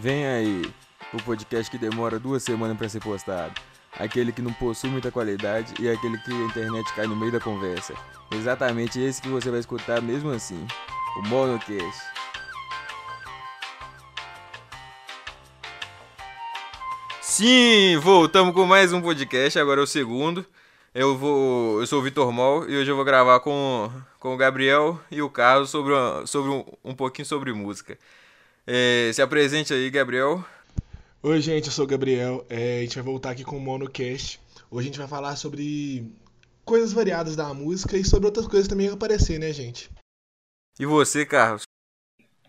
Vem aí, o podcast que demora duas semanas para ser postado. Aquele que não possui muita qualidade e aquele que a internet cai no meio da conversa. Exatamente esse que você vai escutar mesmo assim. O Monocast. Sim, voltamos com mais um podcast, agora é o segundo. Eu vou, eu sou o Vitor Mol e hoje eu vou gravar com, com o Gabriel e o Carlos sobre, sobre um, um pouquinho sobre música. É, se apresente aí, Gabriel. Oi, gente, eu sou o Gabriel. É, a gente vai voltar aqui com o Monocast. Hoje a gente vai falar sobre coisas variadas da música e sobre outras coisas também que aparecer, né, gente? E você, Carlos?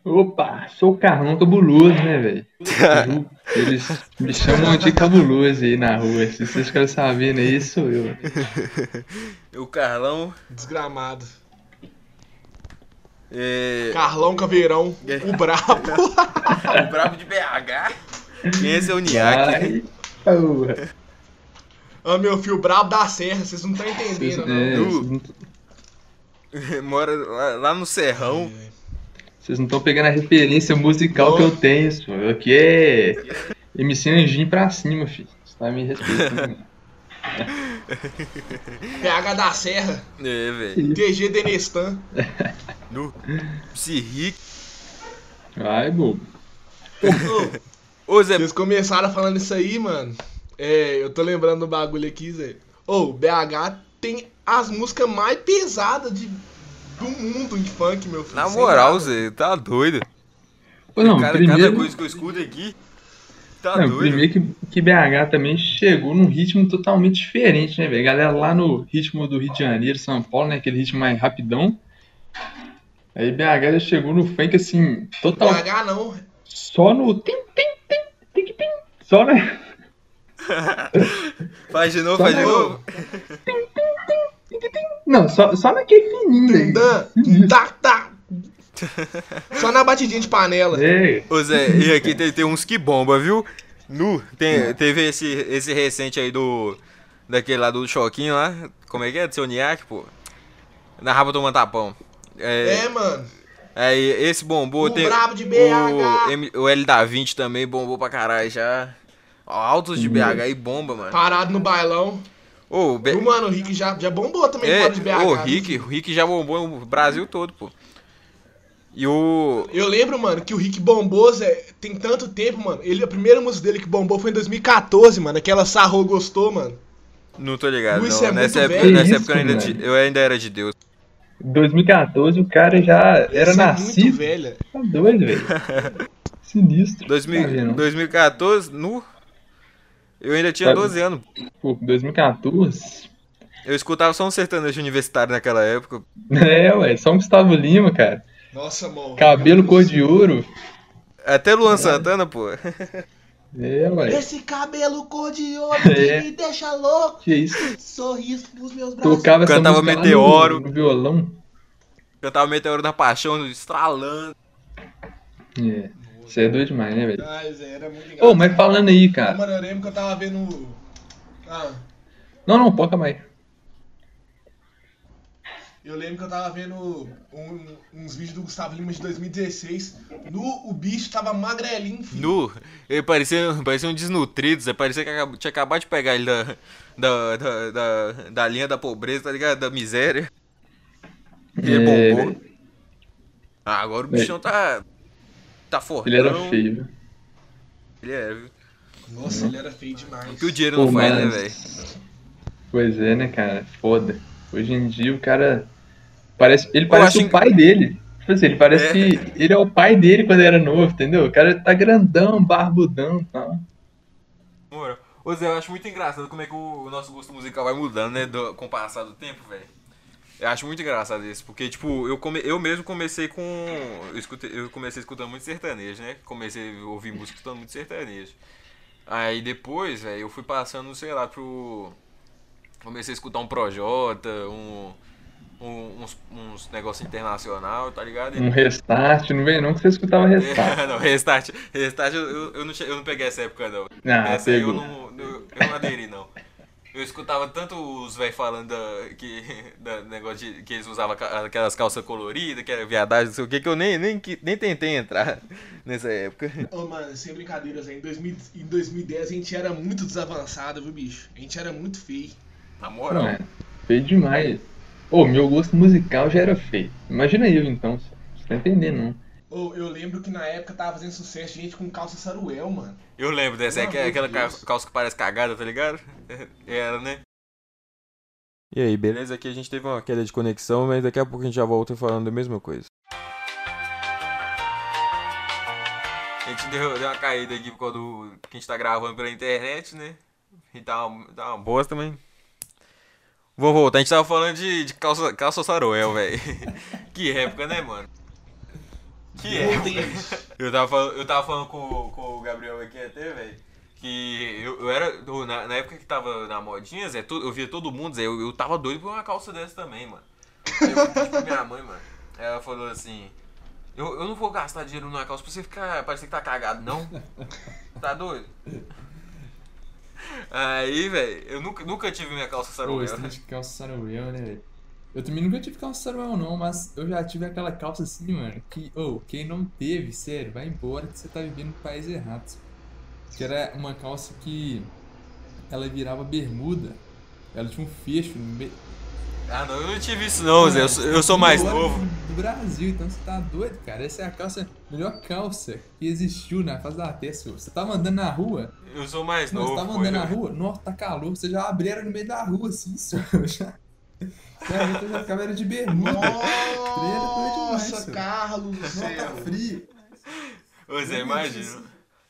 Opa, sou o Carlão Cabuloso, né, velho? Eles me chamam de cabuloso aí na rua. Se vocês querem saber, né? Isso sou eu. o Carlão. Desgramado. É... Carlão Caveirão, o brabo. o brabo de BH. É esse é o Niak? Ah, meu filho, brabo da serra, vocês não estão entendendo, não. É, Mora lá, lá, no Serrão. É. Vocês não estão pegando a referência musical que eu tenho, isso. Aqui é MC Anjinho pra cima, filho. Você tá me respeitando. PH da Serra. É, velho. TG Denestan. No Psirric. Vai, bobo. Ô, Zé. Vocês começaram falando isso aí, mano. É, eu tô lembrando do bagulho aqui, Zé. Ô, o BH tem as músicas mais pesadas de do mundo em funk, meu filho. Na moral, Zé, tá doido. Pô, não, cara, primeiro... Cada coisa que eu escuto aqui. Tá não, doido. Primeiro que, que BH também chegou num ritmo totalmente diferente, né, velho? Galera lá no ritmo do Rio de Janeiro, São Paulo, né? Aquele ritmo mais rapidão. Aí BH já chegou no funk assim, total. BH não. Só no. Tim, tim, tim, tim, tim, só né? faz de novo, só faz de novo. Não, só, só naquele fininho aí. Tá, tá. Só na batidinha de panela. Ei. Ô Zé, e aqui tem, tem uns que bomba, viu? Nu, tem, teve esse, esse recente aí do. Daquele lá do Choquinho lá. Como é que é? Do seu Niak, pô. Na raba tomando tapão. É, é mano. É, esse bombou. O tem, brabo de BH. O, M, o L da 20 também bombou pra caralho já. Altos de BH e bomba, mano. Parado no bailão. Ô, o, Be... o mano, o Rick já, já bombou também é, fora de BH. Ô, o Rick, o Rick já bombou no Brasil todo, pô. E o. Eu lembro, mano, que o Rick bombou, Zé, tem tanto tempo, mano. Ele, a primeira música dele que bombou foi em 2014, mano. Aquela Sarro gostou, mano. Não tô ligado, Isso não. É nessa muito época, velho. nessa Isso, época eu, ainda, eu ainda era de Deus. 2014 o cara já era Isso nascido. É muito velha. Tá doido, velho. Sinistro. 2000, Tá vendo? 2014, no. Eu ainda tinha Sabe? 12 anos. Pô, 2014. Eu escutava só um sertanejo universitário naquela época. É, ué, só um Gustavo Lima, cara. Nossa, mano. Cabelo cor de ouro. Até Luan Santana, pô. É, ué. Esse cabelo cor de ouro É. que me deixa louco. Que isso? Sorriso nos meus braços. Tocava essa Cantava Meteoro. No, no violão. Cantava Meteoro da Paixão, estralando. É. Isso é doido demais, né, velho? Zé, era muito Ô, engraçado. mas falando aí, cara. Mano, eu lembro que eu tava vendo. Ah, Não, não, poca mais. Eu lembro que eu tava vendo um- uns vídeos do Gustavo Lima de 2016. No, o bicho tava magrelinho, filho. Nu. Ele parecia, parecia um desnutrido, Zé. Parecia que tinha acabado de pegar ele da, da, da, da, da linha da pobreza, tá ligado? Da miséria. E ele É, bombou. Ah, agora o bichão tá. Tá fortão. Ele era feio. viu? Ele é, viu? Nossa, ele era feio demais. O que o dinheiro Pô, não faz, né, mas- velho? Pois é, né, cara? Foda. Hoje em dia o cara. Parece, ele parece o pai dele. Tipo assim, ele parece É. que ele é o pai dele quando era novo, entendeu? O cara tá grandão, barbudão e tal. Moro. Ô Zé, eu acho muito engraçado como é que o o nosso gosto musical vai mudando, né? do- com o passar do tempo, velho. Eu acho muito engraçado isso, porque, tipo, eu, come, eu mesmo comecei com. Eu, escutei, eu comecei escutando muito sertanejo, né? Comecei a ouvir música escutando muito sertanejo. Aí depois, velho, eu fui passando, sei lá, pro. Comecei a escutar um Projota, um. Um- uns, uns negócios internacional, tá ligado? E- Um restart, não vem não que você escutava restart. É, não, restart. Restart eu, eu, não, eu não peguei essa época, não. Ah, essa aí eu não, eu, eu não aderi, não. Eu escutava tanto os velhos falando da, que, da negócio de que eles usavam aquelas calças coloridas, que era viadagem, não sei o que, que eu nem, nem, nem tentei entrar nessa época. Ô, oh, mano, sem brincadeiras, em, 2000, em 2010 a gente era muito desavançado, viu, bicho? A gente era muito feio. Na moral. Não, feio demais. Ô, meu gosto musical já era feio. Imagina eu então, você tá entendendo, não? Oh, eu lembro que na época tava fazendo sucesso gente com calça saruel, mano. Eu lembro dessa, é, é aquela calça que parece cagada, tá ligado? Era, né? E aí, beleza? Aqui a gente teve uma queda de conexão, mas daqui a pouco a gente já volta falando da mesma coisa. A gente deu, deu uma caída aqui por causa do que a gente tá gravando pela internet, né? E tá uma, tá uma bosta também. Vou voltar, a gente tava falando de, de calça, calça saruel, velho. que época, né, mano? Que é. Eu tava falando, eu tava falando com, com o Gabriel aqui até, velho. Que eu, eu era. Na, na, época que tava na modinha, Zé, eu via todo mundo, Zé, eu, eu tava doido por uma calça dessa também, mano. Eu pra minha mãe, mano. Ela falou assim. Eu, eu não vou gastar dinheiro numa calça pra você ficar. Parecer que tá cagado, não. Tá doido? Aí, velho, eu nunca, nunca tive minha calça saruel. Pô, de calça saruel, né, velho? Eu também nunca tive calça saruel não, mas eu já tive aquela calça assim, mano, que, ou, oh, quem não teve, sério, vai embora que você tá vivendo no país errado. Que era uma calça que ela virava bermuda, ela tinha um fecho no meio. Ah, não, eu não tive isso não, Zé, eu, sou, eu sou mais novo. Do Brasil, então você tá doido, cara. Essa é a calça, melhor calça que existiu na face da terra, Você tava andando na rua. Eu sou mais novo. Você tava andando na rua, nossa, tá calor, você já abriram no meio da rua, assim, senhor. Já... Eu já ficava era de bermuda. Nossa, Carlos céu. Tá frio. Você imagina.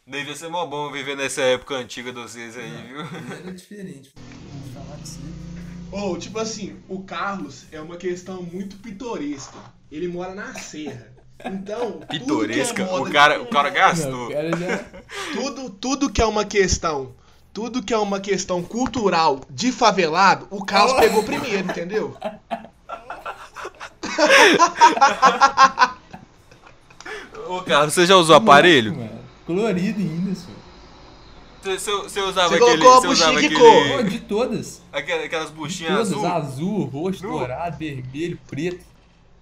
Devia ser mó bom viver nessa época antiga de vocês aí, viu? Era diferente. Vou falar que sim. Ou, oh, tipo assim, o Carlos é uma questão muito pitoresca. Ele mora na serra. Então, pitoresca, é o cara, o cara gastou. Não, cara já... tudo, tudo que é uma questão tudo que é uma questão cultural de favelado, o Carlos pegou primeiro, entendeu? Ô, Carlos, você já usou aparelho? Mano, colorido ainda, senhor. Você, você usava você aquele. Você usava aquele. Cor. de todas. Aquelas, aquelas buchinhas azul. azul, roxo, no. dourado, vermelho, preto.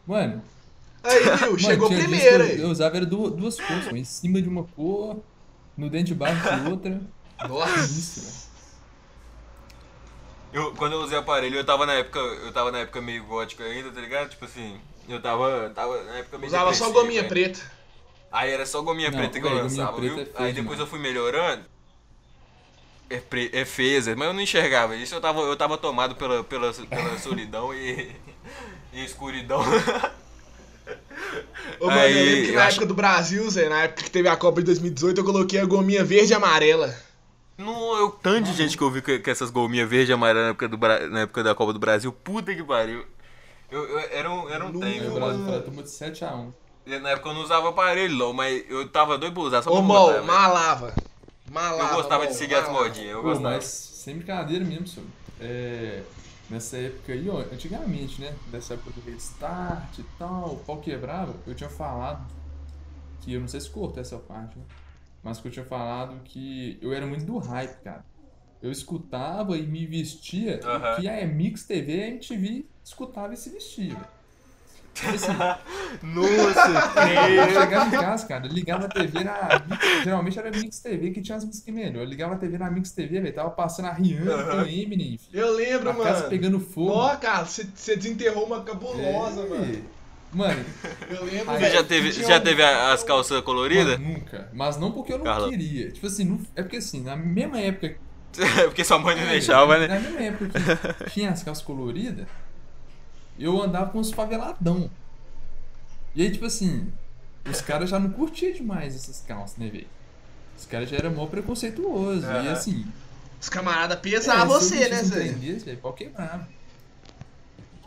Mano. Aí, viu? Mano, chegou primeiro aí. Eu usava era duas cores, em cima de uma cor, no dente de baixo de outra. Nossa! Eu, quando eu usei aparelho, eu tava na época. Eu tava na época meio gótica ainda, tá ligado? Tipo assim, eu tava. tava na época meio Usava só gominha véio. preta. Aí era só gominha Não, preta que eu lançava, viu? É Aí depois eu fui melhorando. É, pre, é mas eu não enxergava. Isso eu tava, eu tava tomado pela, pela, pela solidão e, e escuridão. Ô, mano, Aí, eu lembro que na época do Brasil, Zé, na época que teve a Copa de 2018, eu coloquei a gominha verde e amarela. Não, eu tanto de gente que eu vi com essas golminhas verde e amarela na época, do, na época da Copa do Brasil. Puta que pariu. Eu, eu, era um, era um tempo. O Brasil de 7x1. Na época eu não usava aparelho, mas eu tava doido pra usar só pra Ô, Mol, malava. Malava. Eu gostava de seguir malava. as modinhas. Eu Pô, gostava. Mas sem brincadeira mesmo, senhor. É, nessa época aí, ó, antigamente, né? Nessa época do restart e tal, o pau quebrava, eu tinha falado que eu não sei se cortou essa parte, né? mas que eu tinha falado que eu era muito do hype, cara. Eu escutava e me vestia uhum. que a Mix TV e a MTV escutava e se vestia. Assim, Nossa, eu chegava em casa, cara, ligava a TV na. Geralmente era Mix TV que tinha as músicas melhor. Eu ligava a TV na Mix TV, velho. Tava passando a Rihanna uhum. com Eminem. Eu lembro, a mano. casa pegando fogo. Ó, cara, você desenterrou uma cabulosa, é. mano. Mano, eu lembro. Você já teve, já teve as calças coloridas? Mano, nunca. Mas não porque eu não Carla. queria. Tipo assim, não, é porque assim, na mesma época. porque sua mãe não é, deixava, né? Na mesma época que tinha as calças coloridas, eu andava com os faveladão. E aí, tipo assim, os caras já não curtiam demais essas calças, né, velho? Os caras já eram mó preconceituosos. Uhum. E assim. Os camaradas pesavam é, você, né, Zé? Pau quebrava.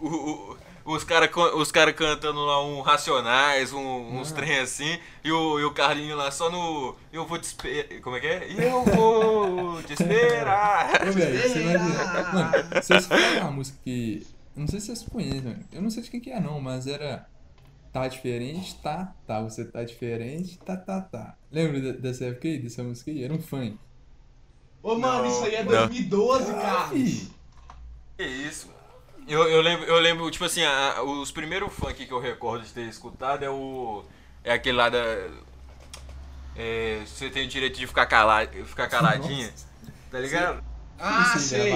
O, o, os caras os cara cantando lá um Racionais, um, uns trem assim, e o, e o Carlinho lá só no. Eu vou te esperar. Como é que é? Eu vou te esperar! Ô, velho, você vai ver. Mano, vocês falam uma música que. Não sei se vocês conhecem, mano. Eu não sei de quem que é, não, mas era. Tá diferente, tá, tá. Você tá diferente, tá, tá, tá. Lembra dessa época aí, dessa música aí? Era um funk. Ô, mano, não, isso aí é 2012, cara. Que isso? Eu, eu, lembro, eu lembro, tipo assim, a, os primeiros funk que eu recordo de ter escutado é o. É aquele lá da. É, você tem o direito de ficar, calado, ficar caladinha. Nossa. Tá ligado? Ah, sei.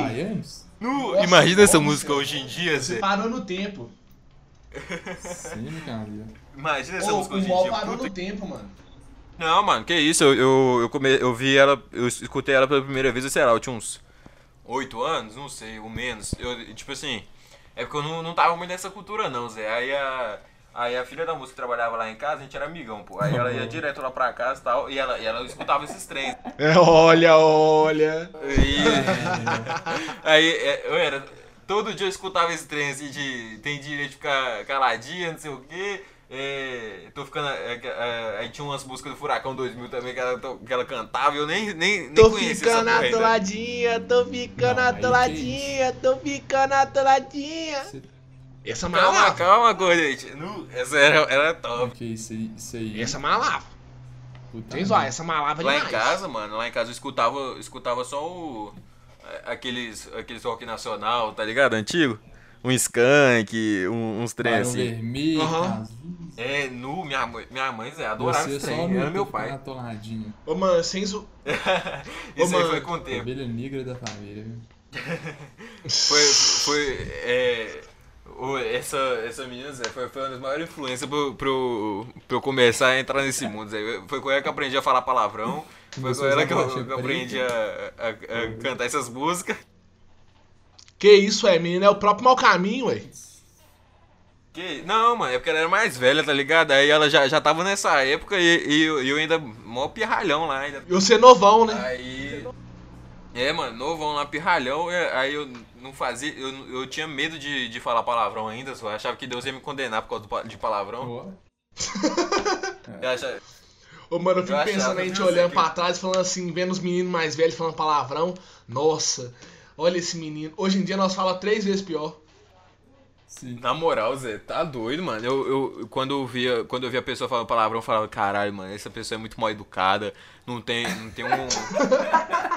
No, Nossa, imagina essa música hoje em dia, Você parou no tempo. Sim, cara. Imagina essa Ô, música hoje em dia. parou no tempo, mano. Não, mano, que isso, eu, eu, eu, come, eu vi ela, eu escutei ela pela primeira vez, sei lá, eu tinha uns 8 anos, não sei, ou menos. Eu, tipo assim, é porque eu não, não tava muito nessa cultura não, Zé. Aí a, aí a filha da música que trabalhava lá em casa, a gente era amigão, pô. Aí ela ia direto lá pra casa e tal, e ela, e ela escutava esses trens. É, olha, olha. E, aí é, eu era, todo dia eu escutava esse trem assim de tem direito de ficar caladinha, não sei o quê. É, tô ficando. É, é, aí tinha umas músicas do Furacão 2000 também que ela, que ela cantava e eu nem, nem, nem tô conhecia ficando essa atoladinha, tô ficando Não, atoladinha, tô ficando atoladinha. Essa malava. Calma, calma, Gordete. Essa era, era top. Ok, isso aí. Isso aí. Essa malava. Tem zoar, essa malava Lá demais. em casa, mano, lá em casa eu escutava, escutava só o. Aqueles, aqueles rock nacional, tá ligado? Antigo um skunk, um, uns trem assim. vermelho, uhum. É, nu, minha mãe, minha mãe Zé, adorava esse trem, era meu pai. Ô, mano, sem zo... Isso Ô, aí foi com o tempo. Ovelha negra da família, foi, foi, é... Essa, essa menina, Zé, foi, foi uma das maiores influências pro, pro, eu começar a entrar nesse mundo, Zé. Foi com ela que eu aprendi a falar palavrão, foi com ela que eu, que eu aprendi a, a, a cantar essas músicas. Que isso, é, menina? É o próprio mau caminho, ué. Que... Não, mano, é porque ela era mais velha, tá ligado? Aí ela já, já tava nessa época e, e eu, eu ainda mó pirralhão lá ainda. E você novão, né? Aí. É, mano, novão lá, pirralhão, aí eu não fazia. Eu, eu tinha medo de, de falar palavrão ainda, só. Eu achava que Deus ia me condenar por causa do, de palavrão. eu achava... Ô, mano, eu fico eu pensando a gente olhando que... pra trás, falando assim, vendo os meninos mais velhos falando palavrão. Nossa, Olha esse menino. Hoje em dia nós fala três vezes pior. Sim. Na moral, Zé, tá doido, mano. Eu, eu, quando, eu via, quando eu via a pessoa falando palavrão, eu falava, caralho, mano, essa pessoa é muito mal educada. Não tem, não tem um.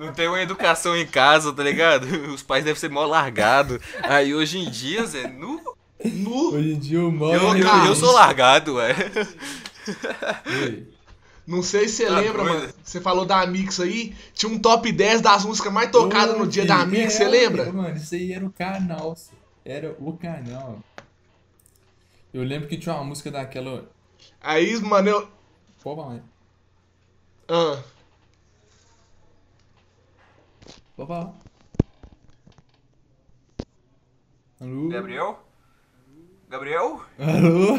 não tem uma educação em casa, tá ligado? Os pais devem ser mal largados. Aí hoje em dia, Zé, nu. Nu. Hoje em dia o mal. Eu, eu, eu sou largado, ué. Não sei se você tá lembra, doido. mano. Você falou da Mix aí. Tinha um top 10 das músicas mais tocadas no dia da Mix, você lembra? Mano, isso aí era o canal. Era o canal. Eu lembro que tinha uma música daquela. Aí, mano, eu. Pô, vai. Ah. Vai. Alô? Gabriel? Gabriel? Alô?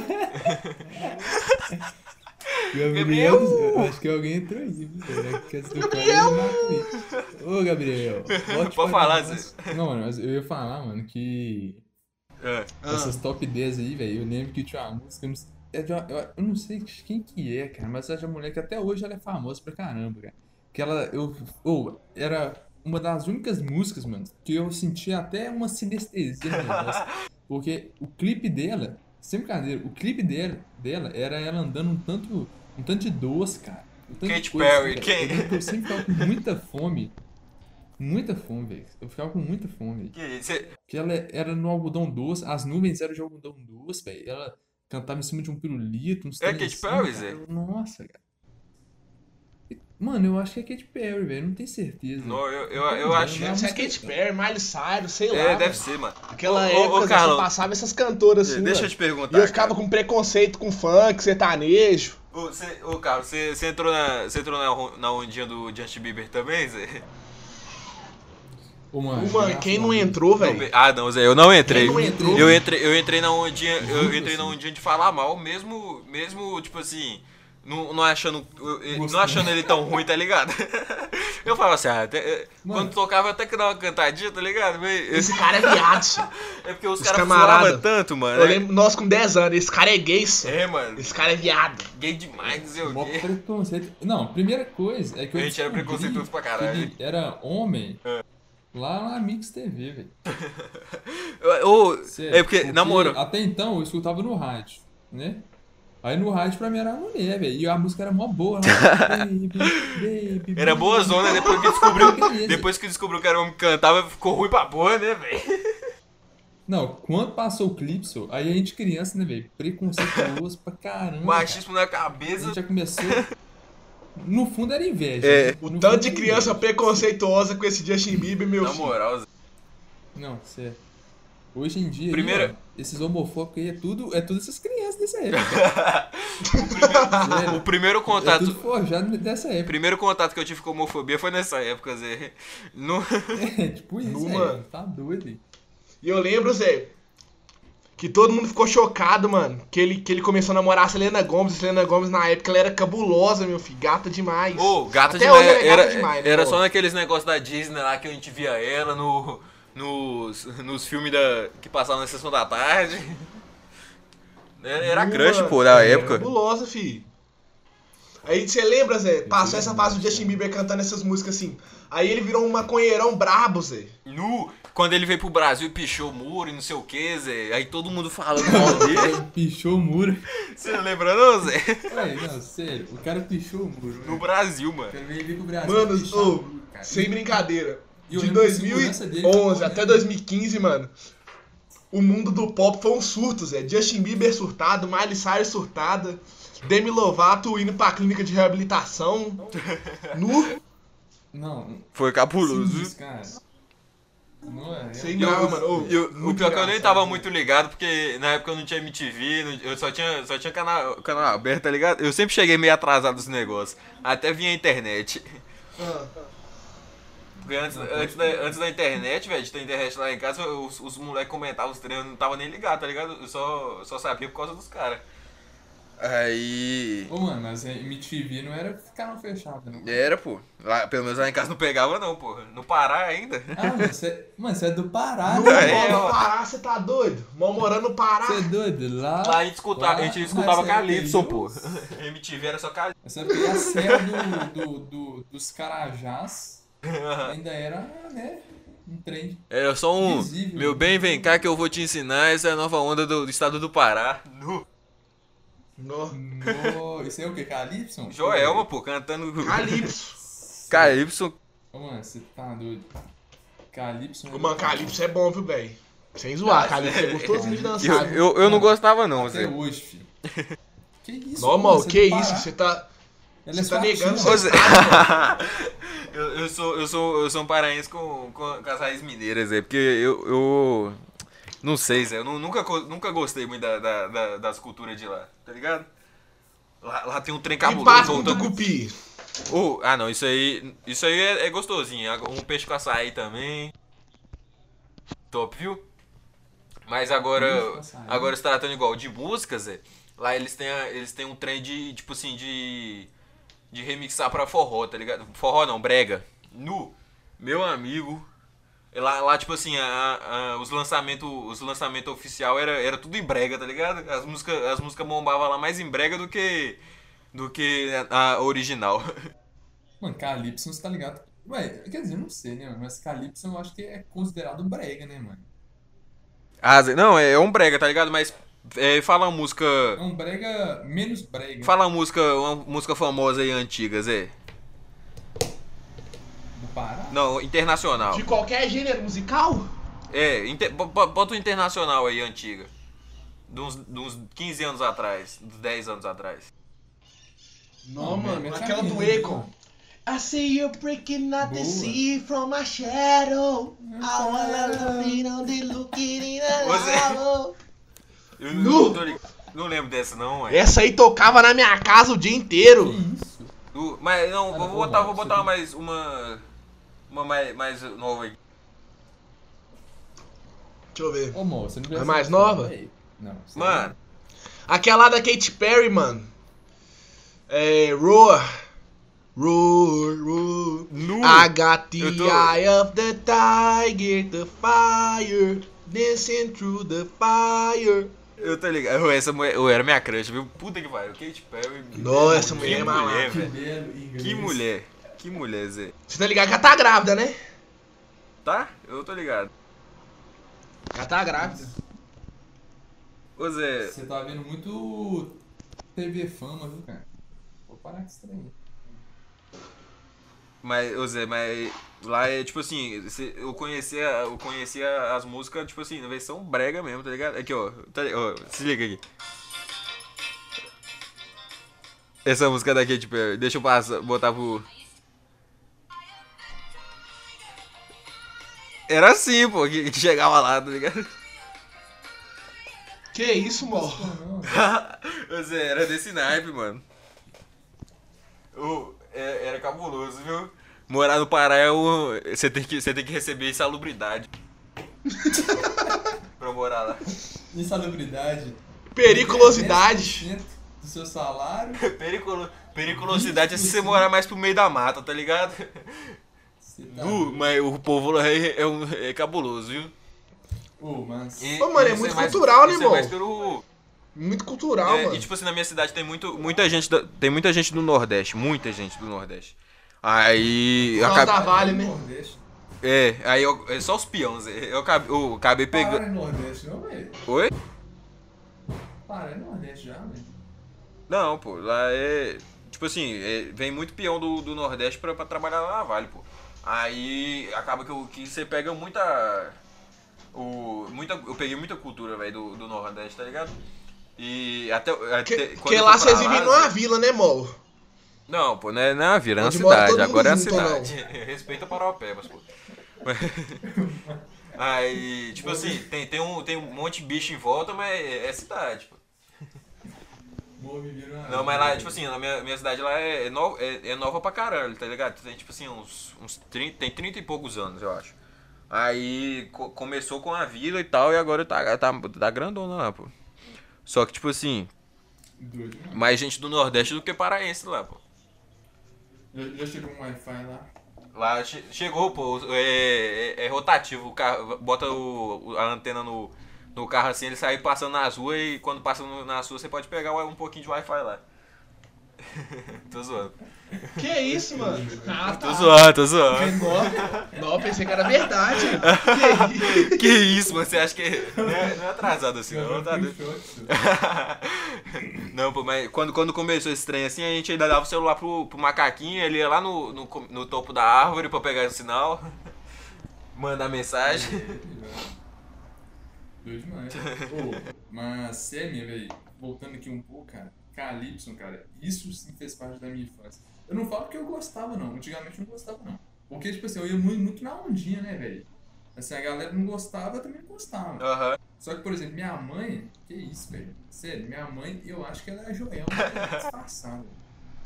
Gabriel, eu acho que alguém entrou aí. Gabriel! Ô, Gabriel. Pode falar, Zé. Não, mano, mas eu ia falar, mano, que. É. Essas top 10 aí, velho, eu lembro que tinha uma música. Eu não, eu, eu não sei quem que é, cara, mas essa mulher que até hoje ela é famosa pra caramba, cara. Que ela. Eu, oh, era uma das únicas músicas, mano, que eu sentia até uma sinestesia Porque o clipe dela sem brincadeira, o clipe dela, dela era ela andando um tanto, um tanto de doce, cara. Um tanto Kate Perry, assim, quem? Eu, eu sempre ficava com muita fome. Muita fome, velho. Eu ficava com muita fome. Que Cê... Que ela era no algodão doce, as nuvens eram de algodão doce, velho. Ela cantava em cima de um pirulito, uns É Kate assim, Perry, Zé? Nossa, cara. Mano, eu acho que é Katy Perry, velho. Não tenho certeza. Não, eu, eu, eu, eu acho. Deve ser Katy Perry, Miley Cyrus, sei é, lá. É, deve mano. ser, mano. Aquela ô, época ô, Carlos, só passava essas cantoras assim. Deixa mano. eu te perguntar. E eu ficava cara. com preconceito com funk, sertanejo. Ô, você, ô Carlos, você, você entrou, na, você entrou na, na ondinha do Justin Bieber também, Zé? Ô, mano, mano quem não entrou, velho? Ah, não, Zé, eu não entrei. Quem não entrou? Eu entrei, eu entrei na ondinha, eu entrei na ondinha de falar mal, mesmo, mesmo tipo assim, não, não, achando, não achando ele tão ruim, tá ligado? Eu falava assim, ah, até, eh, quando tocava até que dava uma cantadinha, tá ligado? Esse cara é viado. É porque os, os caras falavam tanto, mano. Eu né? lembro, nós com 10 anos, esse cara é gay, só. É, mano. Esse cara é viado. Gay demais, dizer o quê. preconceito. Não, primeira coisa é que eu A gente era preconceituoso pra caralho. Ele era homem. É. Lá na Mix TV, velho. é porque, porque, namoro. Até então eu escutava no rádio, né? Aí no rádio pra mim era mulher, velho. E a música era mó boa. Lá, baby, baby, era boa zona, depois que descobriu. depois que descobriu que era homem que cantava, ficou ruim pra porra, né, velho? Não, quando passou o clipe, aí a gente criança, né, velho? Preconceituoso pra caramba. Machismo na cabeça. A gente já começou. No fundo era inveja. É. Né? O tanto de criança preconceituosa com esse Justin Bieber, meu Na moral, Zé. Não, sério. Hoje em dia, Primeiro... aí, ó, esses homofóbicos aí é tudo, é tudo essas crianças dessa época. o, primeiro, o, primeiro, contato. É tudo forjado dessa época. O primeiro contato que eu tive com homofobia foi nessa época, Zé. No... É, tipo isso, Numa... tá doido. E eu lembro, Zé, que todo mundo ficou chocado, mano. Que ele, que ele começou a namorar a Selena Gomes. A Selena Gomes, na época, ela era cabulosa, meu filho. Gata demais. Ô, oh, gata Até demais. Era, era, demais, né, era só naqueles negócios da Disney lá que a gente via ela no, nos, nos filmes da, que passavam na sessão da tarde. Era, era crush, pô, da época. Cabulosa, filho. Aí você lembra, Zé? Passou essa fase do Justin Bieber cantando essas músicas assim. Aí ele virou um maconheirão brabo, Zé. Nu! Quando ele veio pro Brasil e pichou o muro e não sei o que, Zé. Aí todo mundo falando mal dele. pichou o muro. Você não lembra não, Zé? Ué, não, sério. O cara pichou o muro. No Brasil, mano. Ele veio pro Brasil Mano, oh, muro, sem brincadeira. De 2011 até 2015, mano. O mundo do pop foi um surto, Zé. Justin Bieber surtado, Miley Cyrus surtada. Demi Lovato indo pra clínica de reabilitação. Nu. Não. Foi cabuloso. Sim, cara. Não é. Sem grau, mano. E, o pior é que eu nem tava muito ligado, porque na época eu não tinha MTV, eu só tinha, só tinha canal, canal aberto, tá ligado? Eu sempre cheguei meio atrasado nos negócios. Até vinha a internet. Ah. Porque antes, antes, da, antes da internet, velho, de ter internet lá em casa, os, os moleques comentavam os treinos, não tava nem ligado, tá ligado? Eu só, só sabia por causa dos caras. Aí. Ô, mano, mas MTV não era ficar no fechado, não? Era, pô. Lá, pelo menos lá em casa não pegava, não, pô. No Pará ainda. Ah, mano, você, mano, você é do Pará, no, né? É, no Pará, você tá doido? Mal morando no Pará. Você é doido? Lá. Lá a gente escutava, lá, a gente escutava Calypso, pô. MTV era só Calypso. Essa é a serra do, do, do, dos Carajás ainda era, né? Um trem. Era só um. Visível, meu bem, vem cá que eu vou te ensinar. Essa é a nova onda do, do estado do Pará. No. No. no. Isso é o que? Calypso? Joelma, pô, cantando. Calypso. Calypso. Ô, mano, você tá doido. Calypso. Ô, mano, Calypso é bom, viu, velho? Sem zoar, Calypso é gostosinho de dançar. Eu, eu, eu não gostava, não, Até Zé. hoje, filho. Que isso, Normal, que isso? Você tá. Ela é você tá negando você... eu, eu, sou, eu, sou, eu sou um paraense com, com, com as raízes mineiras, é, porque eu, eu não sei, Zé. Eu nunca, nunca gostei muito da, da, da, das culturas de lá, tá ligado? Lá, lá tem um trem cabuloso. voltando. Tucupi. Oh, ah, não, isso aí. Isso aí é, é, gostosinho. Um peixe com açaí também. Top, viu? Mas agora. Agora se tratando igual de músicas, Zé. Lá eles têm, eles têm um trem de, tipo assim, de. De remixar pra forró, tá ligado? Forró não, brega. Nu. Meu amigo, Lá, lá tipo assim, a, a, os lançamentos os lançamento oficial era, era tudo em brega, tá ligado? As músicas as música bombavam lá mais em brega do que do que a original. Mano, Calypso, você tá ligado? Ué, quer dizer, não sei, né, Mas Calypso eu acho que é considerado brega, né, mano? Ah, não, é, é um brega, tá ligado? Mas é, fala uma música. É um brega menos brega. Fala uma música, uma música famosa e antiga, Zé. Pará? Não, internacional. De qualquer gênero musical? É, inter, bota o internacional aí, antiga. De uns, de uns 15 anos atrás, dos 10 anos atrás. Não, Não mano, aquela do Akon. I see you breaking out the sea from my shadow. I wanna be on the looking in the Eu não, não, não, lembro dessa não, ué. Essa aí tocava na minha casa o dia inteiro. Que isso? Do, mas não, vou botar, vou botar mais uma uma mais, mais nova aí. Deixa eu ver. Ô, moço, você não É mais nova? Não. Mano. Aquela da Katy Perry, mano. É. Roar. Roar, roar. No. I got the tô... eye of the tiger, the fire. Dancing through the fire. Eu tô ligado. Essa mulher, eu era minha crush, viu? Puta que pariu. Katy Perry. Nossa, essa mulher é mulher, velho. Que mulher. Que mulher, Zé. Você tá ligado que ela tá grávida, né? Tá? Eu tô ligado. Ela tá grávida. Ô, Zé. Você tá vendo muito TV Fama, viu, cara? Vou parar com isso. Mas, ô Zé, mas lá é tipo assim, eu conhecia, eu conhecia as músicas, tipo assim, na versão brega mesmo, tá ligado? Aqui, ó, tá, ó se liga aqui. Essa música daqui, tipo, deixa eu passar, botar pro. Era assim, pô, que, que chegava lá, tá ligado? Que isso? Você era desse naipe, mano. É, era cabuloso, viu? Morar no Pará é o. Você tem que, você tem que receber insalubridade. pra morar lá. Insalubridade. Periculosidade. Do seu salário. Periculo, periculosidade é se você morar mais pro meio da mata, tá ligado? Tá uh, mas o povo lá é, é, um, é cabuloso, viu? Pô, mas. E, Ô, mano, é muito cultural, né, irmão? É pelo... Muito cultural, é, mano. E tipo assim, na minha cidade tem muito, muita gente, da, tem muita gente do Nordeste, muita gente do Nordeste. Aí. Acabei... da Vale, né? É, aí eu, é só os peões. Eu acabei, eu acabei pegando. Para Nordeste, não, velho. Oi? Para é Nordeste já, velho. Não, pô, lá é. Tipo assim, é, vem muito peão do, do Nordeste pra, pra trabalhar lá na Vale, pô. Aí acaba que, que você pega muita. O, muita eu peguei muita cultura, velho, do, do Nordeste, tá ligado? E até. até que, lá vocês vivem numa vila, né, Molo? Não, pô, não é, não é uma vila, é uma cidade. Agora é a cidade. Respeita Paraupebas, pô. Aí, tipo assim, tem, tem, um, tem um monte de bicho em volta, mas é, é cidade, pô. Não, mas lá, tipo assim, na minha, minha cidade lá é, é, no, é, é, nova pra caralho, tá ligado? Tem tipo assim, uns, uns 30, tem 30 e poucos anos, eu acho. Aí co começou com a vila e tal, e agora tá, tá, tá grandona lá, pô. Só que, tipo assim, mais gente do Nordeste do que paraense lá, pô. Já, chegou um Wi-Fi lá? Lá che chegou, pô, é, é, é, rotativo, o carro, bota o, a antena no no carro assim, ele sai passando nas ruas e quando passa no, nas ruas você pode pegar um pouquinho de Wi-Fi lá. tô zoando. Que isso, mano? Ah, tá. Tô zoando, tô zoando. Não, pensei que era verdade. Que, que isso, mano? Você acha que não é, não é atrasado assim, não? Tá não, pô, mas quando, quando começou esse trem assim, a gente ainda dava o celular pro, pro macaquinho, ele ia lá no, no, no topo da árvore pra pegar o sinal, mandar mensagem. Doido demais. oh, mas sério, velho, voltando aqui um pouco, cara, Calypso, cara, isso sim fez parte da minha infância. Eu não falo que eu gostava, não. Antigamente eu não gostava, não. Porque, tipo assim, eu ia muito, muito na ondinha, né, velho? Assim, a galera não gostava, eu também não gostava. Uhum. Só que, por exemplo, minha mãe, que isso, velho? Sério, minha mãe, eu acho que ela é Joel, ela é disfarçada.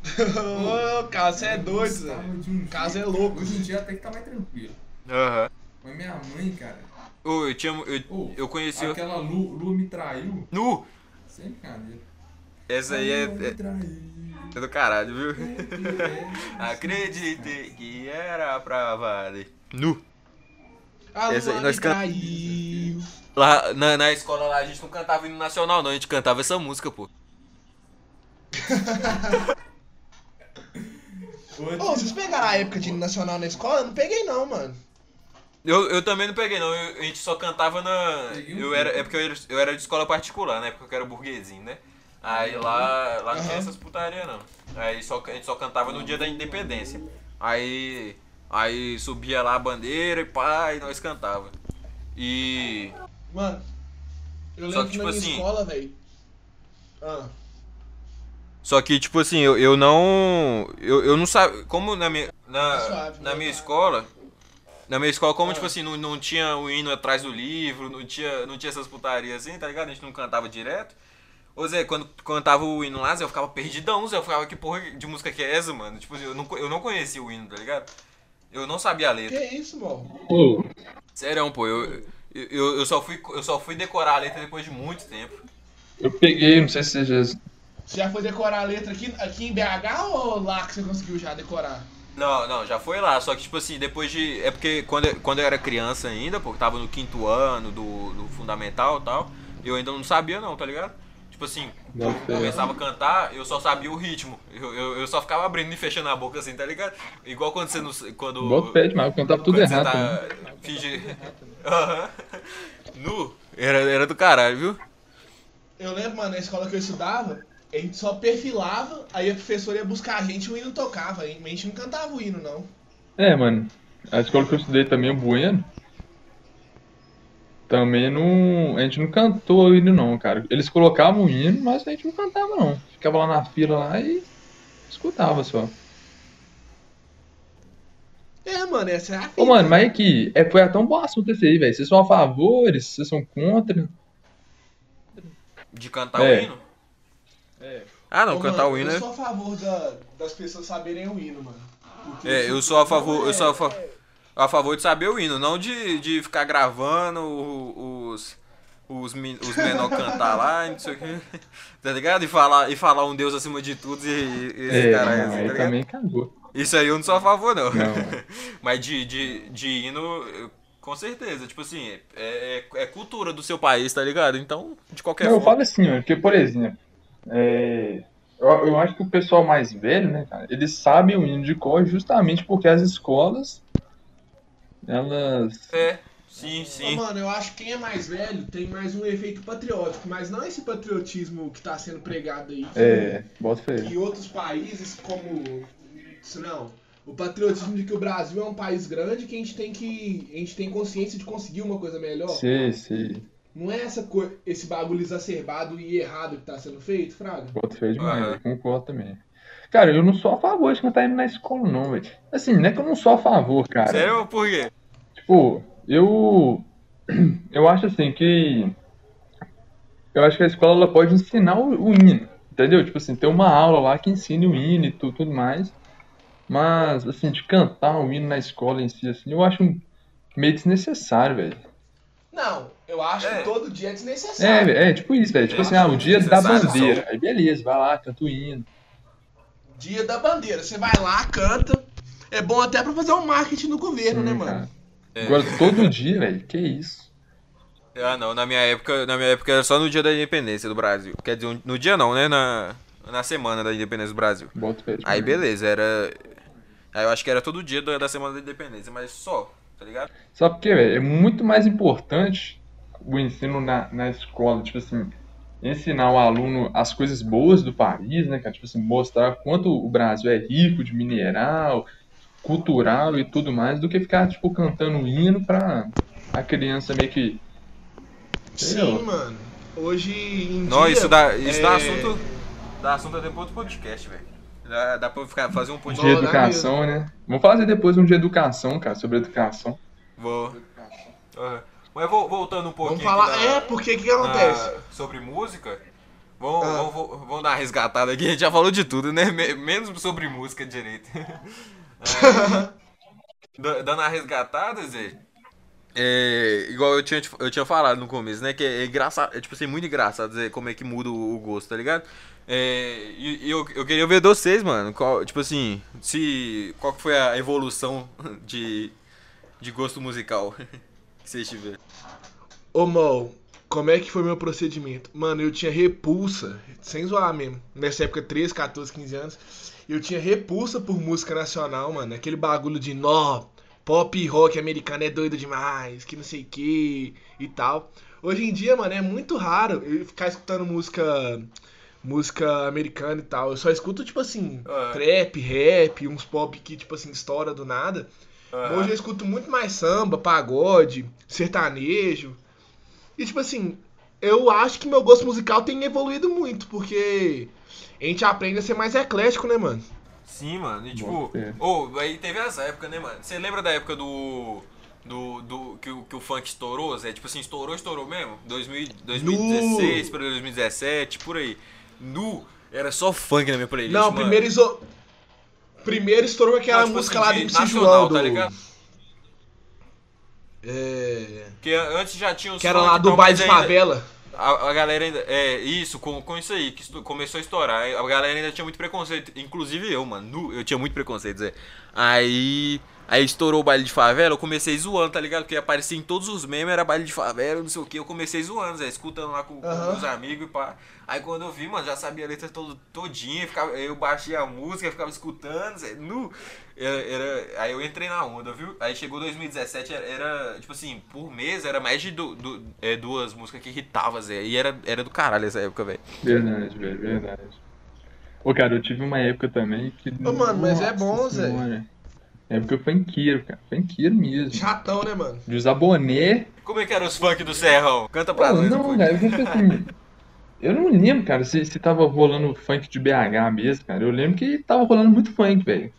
Ô, caso é doido, um caso é louco. Hoje em dia até que tá mais tranquilo. Aham. Uhum. Mas minha mãe, cara, Oh, eu tinha. Eu, oh, eu conheci. Aquela Lu, Lu me traiu. Nu! Sem brincadeira. Essa aí é. É, é do caralho, viu? Acreditei que era pra valer. Nu! A Essa aí nós cantamos. Lá na, na escola lá a gente não cantava hino nacional, não, a gente cantava essa música, pô. Ô, oh, vocês pegaram a época de hino nacional na escola? Eu não peguei não, mano. Eu, eu também não peguei, não. Eu, a gente só cantava na. Eu era, é porque eu era, eu era de escola particular, né? Porque eu era burguesinho, né? Aí lá, lá não tem essas putaria não. Aí só, a gente só cantava no dia da independência. Aí. Aí subia lá a bandeira e pá, e nós cantava. E. Mano, eu lembro só que, tipo na minha assim, escola, velho. Ah. Só que, tipo assim, eu, eu não. Eu, eu não sabia. Como na minha. Na, suave, na minha escola, na minha escola, como, ah. tipo assim, não, não tinha o hino atrás do livro, não tinha, não tinha essas putarias assim, tá ligado? A gente não cantava direto. Ô Zé, quando cantava o hino lá, Zé, eu ficava perdidão, Zé. Eu ficava, que porra de música que é essa, mano? Tipo, eu não, eu não conhecia o hino, tá ligado? Eu não sabia a letra. Que isso, mano? Oh. Sério, pô, eu, eu, eu, só fui, eu só fui decorar a letra depois de muito tempo. Eu peguei, não sei se você já... Você já foi decorar a letra aqui, aqui em BH ou lá que você conseguiu já decorar? Não, não, já foi lá. Só que, tipo assim, depois de. É porque quando, quando eu era criança ainda, porque tava no quinto ano do, do fundamental e tal, eu ainda não sabia, não, tá ligado? Tipo assim, eu começava a cantar, eu só sabia o ritmo. Eu, eu, eu, só ficava abrindo e fechando a boca assim, tá ligado? Igual quando você não. Quando, Bota pé demais, eu cantava tudo errado. Tá, né? finge... uhum. Nu, era, era do caralho, viu? Eu lembro, mano, na escola que eu estudava, a gente só perfilava, aí a professora ia buscar a gente e o hino tocava. A gente não cantava o hino, não. É, mano. A escola que eu estudei também, o Bueno, também não. A gente não cantou o hino, não, cara. Eles colocavam o hino, mas a gente não cantava, não. Ficava lá na fila lá e escutava só. É, mano, essa é a fita. Ô, mano, mas é que é, foi até um bom assunto esse aí, velho. Vocês são a favor, vocês são contra? De cantar É. o hino? Ah, não, Ô, cantar mano, o hino Eu é. sou a favor da- das pessoas saberem o hino, mano. Porque É, eu sou a favor. Eu sou a, fa- a favor de saber o hino, não de, de ficar gravando os. Os, os menor cantar lá, e não sei o que. Tá ligado? E falar, e falar um Deus acima de tudo e, e esse É, cara não, assim, tá também cagou. Isso aí eu não sou a favor, não. Não. Mas de, de, de hino, eu- com certeza. Tipo assim, é, é, é cultura do seu país, tá ligado? Então, de qualquer Não, eu forma. falo assim, porque, por exemplo, é, eu, eu acho que o pessoal mais velho, né, cara, eles sabem o hino de cor justamente porque as escolas, elas... É, sim, sim. mano, eu acho que quem é mais velho tem mais um efeito patriótico, mas não esse patriotismo que tá sendo pregado aí. Que, É, bota fé. que outros países, como. Isso não. O patriotismo de que o Brasil é um país grande que a gente tem que. A gente tem consciência de conseguir uma coisa melhor. Sei, sei. Não é essa co- esse bagulho exacerbado e errado que tá sendo feito, Fraga? Bota fé demais, eu concordo também. Cara, eu não sou a favor de cantar hino na escola, não, velho. Assim, não é que eu não sou a favor, cara. Sério? Por quê? Tipo, eu. Eu acho assim que. Eu acho que a escola ela pode ensinar o, o hino, entendeu? Tipo assim, tem uma aula lá que ensine o hino e tu- tudo mais. Mas, assim, de cantar o hino na escola em si, assim, eu acho meio desnecessário, velho. Não, eu acho É. que todo dia é desnecessário. É, é, tipo isso, velho. Tipo assim, ah, o dia da bandeira. Aí beleza, vai lá, canta o hino. Dia da bandeira. Você vai lá, canta. É bom até pra fazer um marketing no governo, Sim, né, cara. mano? É. Agora, todo dia, velho, que isso? Ah, não. Na minha época, na minha época era só no dia da independência do Brasil. Quer dizer, no dia não, né? Na, na semana da independência do Brasil. Bota Aí beleza, era. Aí eu acho que era todo dia da, da semana da independência, mas só, tá ligado? Sabe por quê, velho? É muito mais importante o ensino na, na escola, tipo assim, ensinar o aluno as coisas boas do país, né, cara? Tipo assim, mostrar quanto o Brasil é rico de mineral, cultural e tudo mais, do que ficar, tipo, cantando um hino pra a criança meio que. Sim, Entendeu? mano. Hoje em Não, dia... isso dá, isso dá é, assunto. Dá assunto até pro outro podcast, velho. Dá, dá pra ficar, fazer um De podcast. Né, educação, né? Vamos fazer depois um de educação, cara, sobre educação. Vou. Aham. Mas vol- voltando um pouquinho. Vamos falar... na- É, porque o que, que acontece? na- sobre música. Vamos, Ah. vamos, vamos dar uma resgatada aqui. A gente já falou de tudo, né? Me- Menos sobre música direito. É, da- dando a resgatada, Zé. É, igual eu tinha, eu tinha falado no começo, né? Que é engraçado, é tipo assim, muito engraçado Zé, como é que muda o, o gosto, tá ligado? É, e e eu, eu queria ver de vocês, mano. Qual, tipo assim, se. Qual que foi a evolução de, de gosto musical que vocês tiveram? Ô, Mol, como é que foi meu procedimento? Mano, eu tinha repulsa, sem zoar mesmo. Nessa época, 13, 14, 15 anos. Eu tinha repulsa por música nacional, mano. Aquele bagulho de nó, pop e rock americano é doido demais, que não sei o que e tal. Hoje em dia, mano, é muito raro eu ficar escutando música música americana e tal. Eu só escuto, tipo assim, Ah. trap, rap, uns pop que, tipo assim, estoura do nada. Aham. Hoje eu escuto muito mais samba, pagode, sertanejo. E tipo assim, eu acho que meu gosto musical tem evoluído muito, porque a gente aprende a ser mais eclético, né, mano? Sim, mano. E tipo, ou aí teve essa época, né, mano? Você lembra da época do. Do, do que, o- que o funk estourou, Zé? Tipo assim, estourou, estourou mesmo? 2000, 2016 pra 2017, por aí. Nu, era só funk na minha playlist. Não, mano. primeiro iso... Primeiro estourou aquela Não, tipo música assim, lá do MC João, do... tá ligado? É... Porque antes já tinha os Que era lá do mas de ainda- favela. A, a galera ainda. É, isso, com, com isso aí, que estu- começou a estourar. A galera ainda tinha muito preconceito. Inclusive eu, mano. nu- eu tinha muito preconceito, Zé. Aí. Aí estourou o baile de favela, eu comecei zoando, tá ligado? Porque aparecia em todos os memes, era baile de favela, não sei o que. Eu comecei zoando, Zé, escutando lá com, com Aham. meus amigos e pá. Aí quando eu vi, mano, já sabia a letra todo, todinha, ficava, eu baixei a música, ficava escutando, Zé, nu. Era, era- aí eu entrei na onda, viu? Aí chegou 2017, era, era, tipo assim, por mês era mais de du- du- é, duas músicas que irritavam, Zé. E era, era do caralho essa época, velho. Verdade, velho, verdade. Ô, cara, eu tive uma época também que. Ô, mano, mas é bom, Zé. Senhora. Época funkeiro, cara. Funkeiro mesmo. Chatão, né, mano? De usar boné. Como é que era os funk do Serrão? Canta pra nós. não, depois. cara, eu assim. Eu não lembro, cara, se, se tava rolando funk de BH mesmo, cara. Eu lembro que tava rolando muito funk, velho.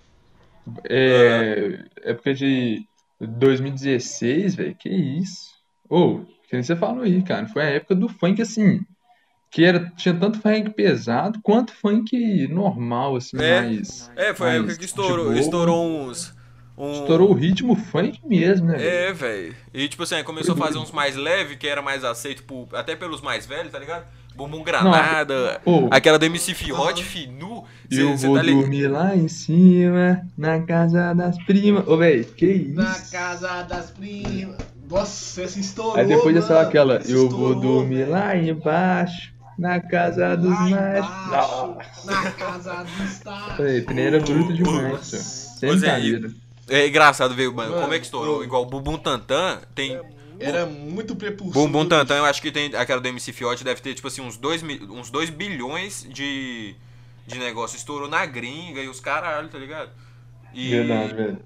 É. Época de 2016, velho. Que isso? Ô, que nem você falou aí, cara. Foi a época do funk, assim. Que era, tinha tanto funk pesado quanto funk normal, assim, É. mais. É, foi a mais época que estourou, estourou uns. um- Estourou o ritmo funk mesmo, né? É, velho. E tipo assim, começou a fazer uns mais leves, que era mais aceito por, até pelos mais velhos, tá ligado? Bumbum Granada, Ô, aquela do MC Fiote, Finu. Cê- eu cê vou tá ligado? dormir lá em cima, na casa das primas. Ô, velho, que isso? Na casa das primas. Nossa, essa estourou. Aí depois dessa mano. aquela, eu vou estourou, dormir velho. lá embaixo, na casa dos Nossa, Na casa dos stars. Falei, trem era bruto demais, Zé, brincadeira. É engraçado ver, mano, Mano, como é que estourou. Igual o Bumbum Tantan tem. Era muito prepulsivo. Bumbum Tantan, eu acho que tem. Aquela do MC Fiote deve ter, tipo assim, uns 2 uns dois bilhões de, de negócio. Estourou na gringa e os caralho, tá ligado? E. Verdade, velho.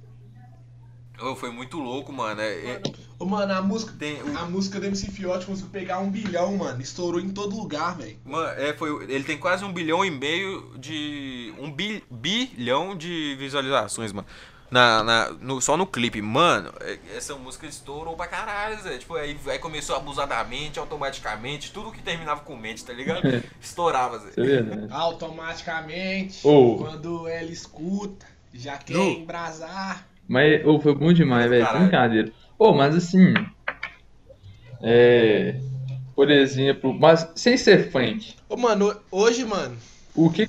Ô, foi muito louco, mano. É- é- Ô, mano, a música, tem, o- a música do MC Fiote conseguiu pegar um bilhão, mano. Estourou em todo lugar, velho. Mano, é, foi, ele tem quase um bilhão e meio de. Um bi, bilhão de visualizações, mano. Na, na, no- só no clipe. Mano, é- essa música estourou pra caralho, Zé. Tipo, aí, aí começou abusadamente, automaticamente, tudo que terminava com mente, tá ligado? Estourava, Zé. Isso é verdade. Automaticamente, Ô. quando ela escuta, já quer Nu. embrasar. Mas ô, foi bom demais, velho. Caralho. Brincadeira. Ô, mas assim. É. Por exemplo, mas sem ser funk. Ô, mano, hoje, mano, O que,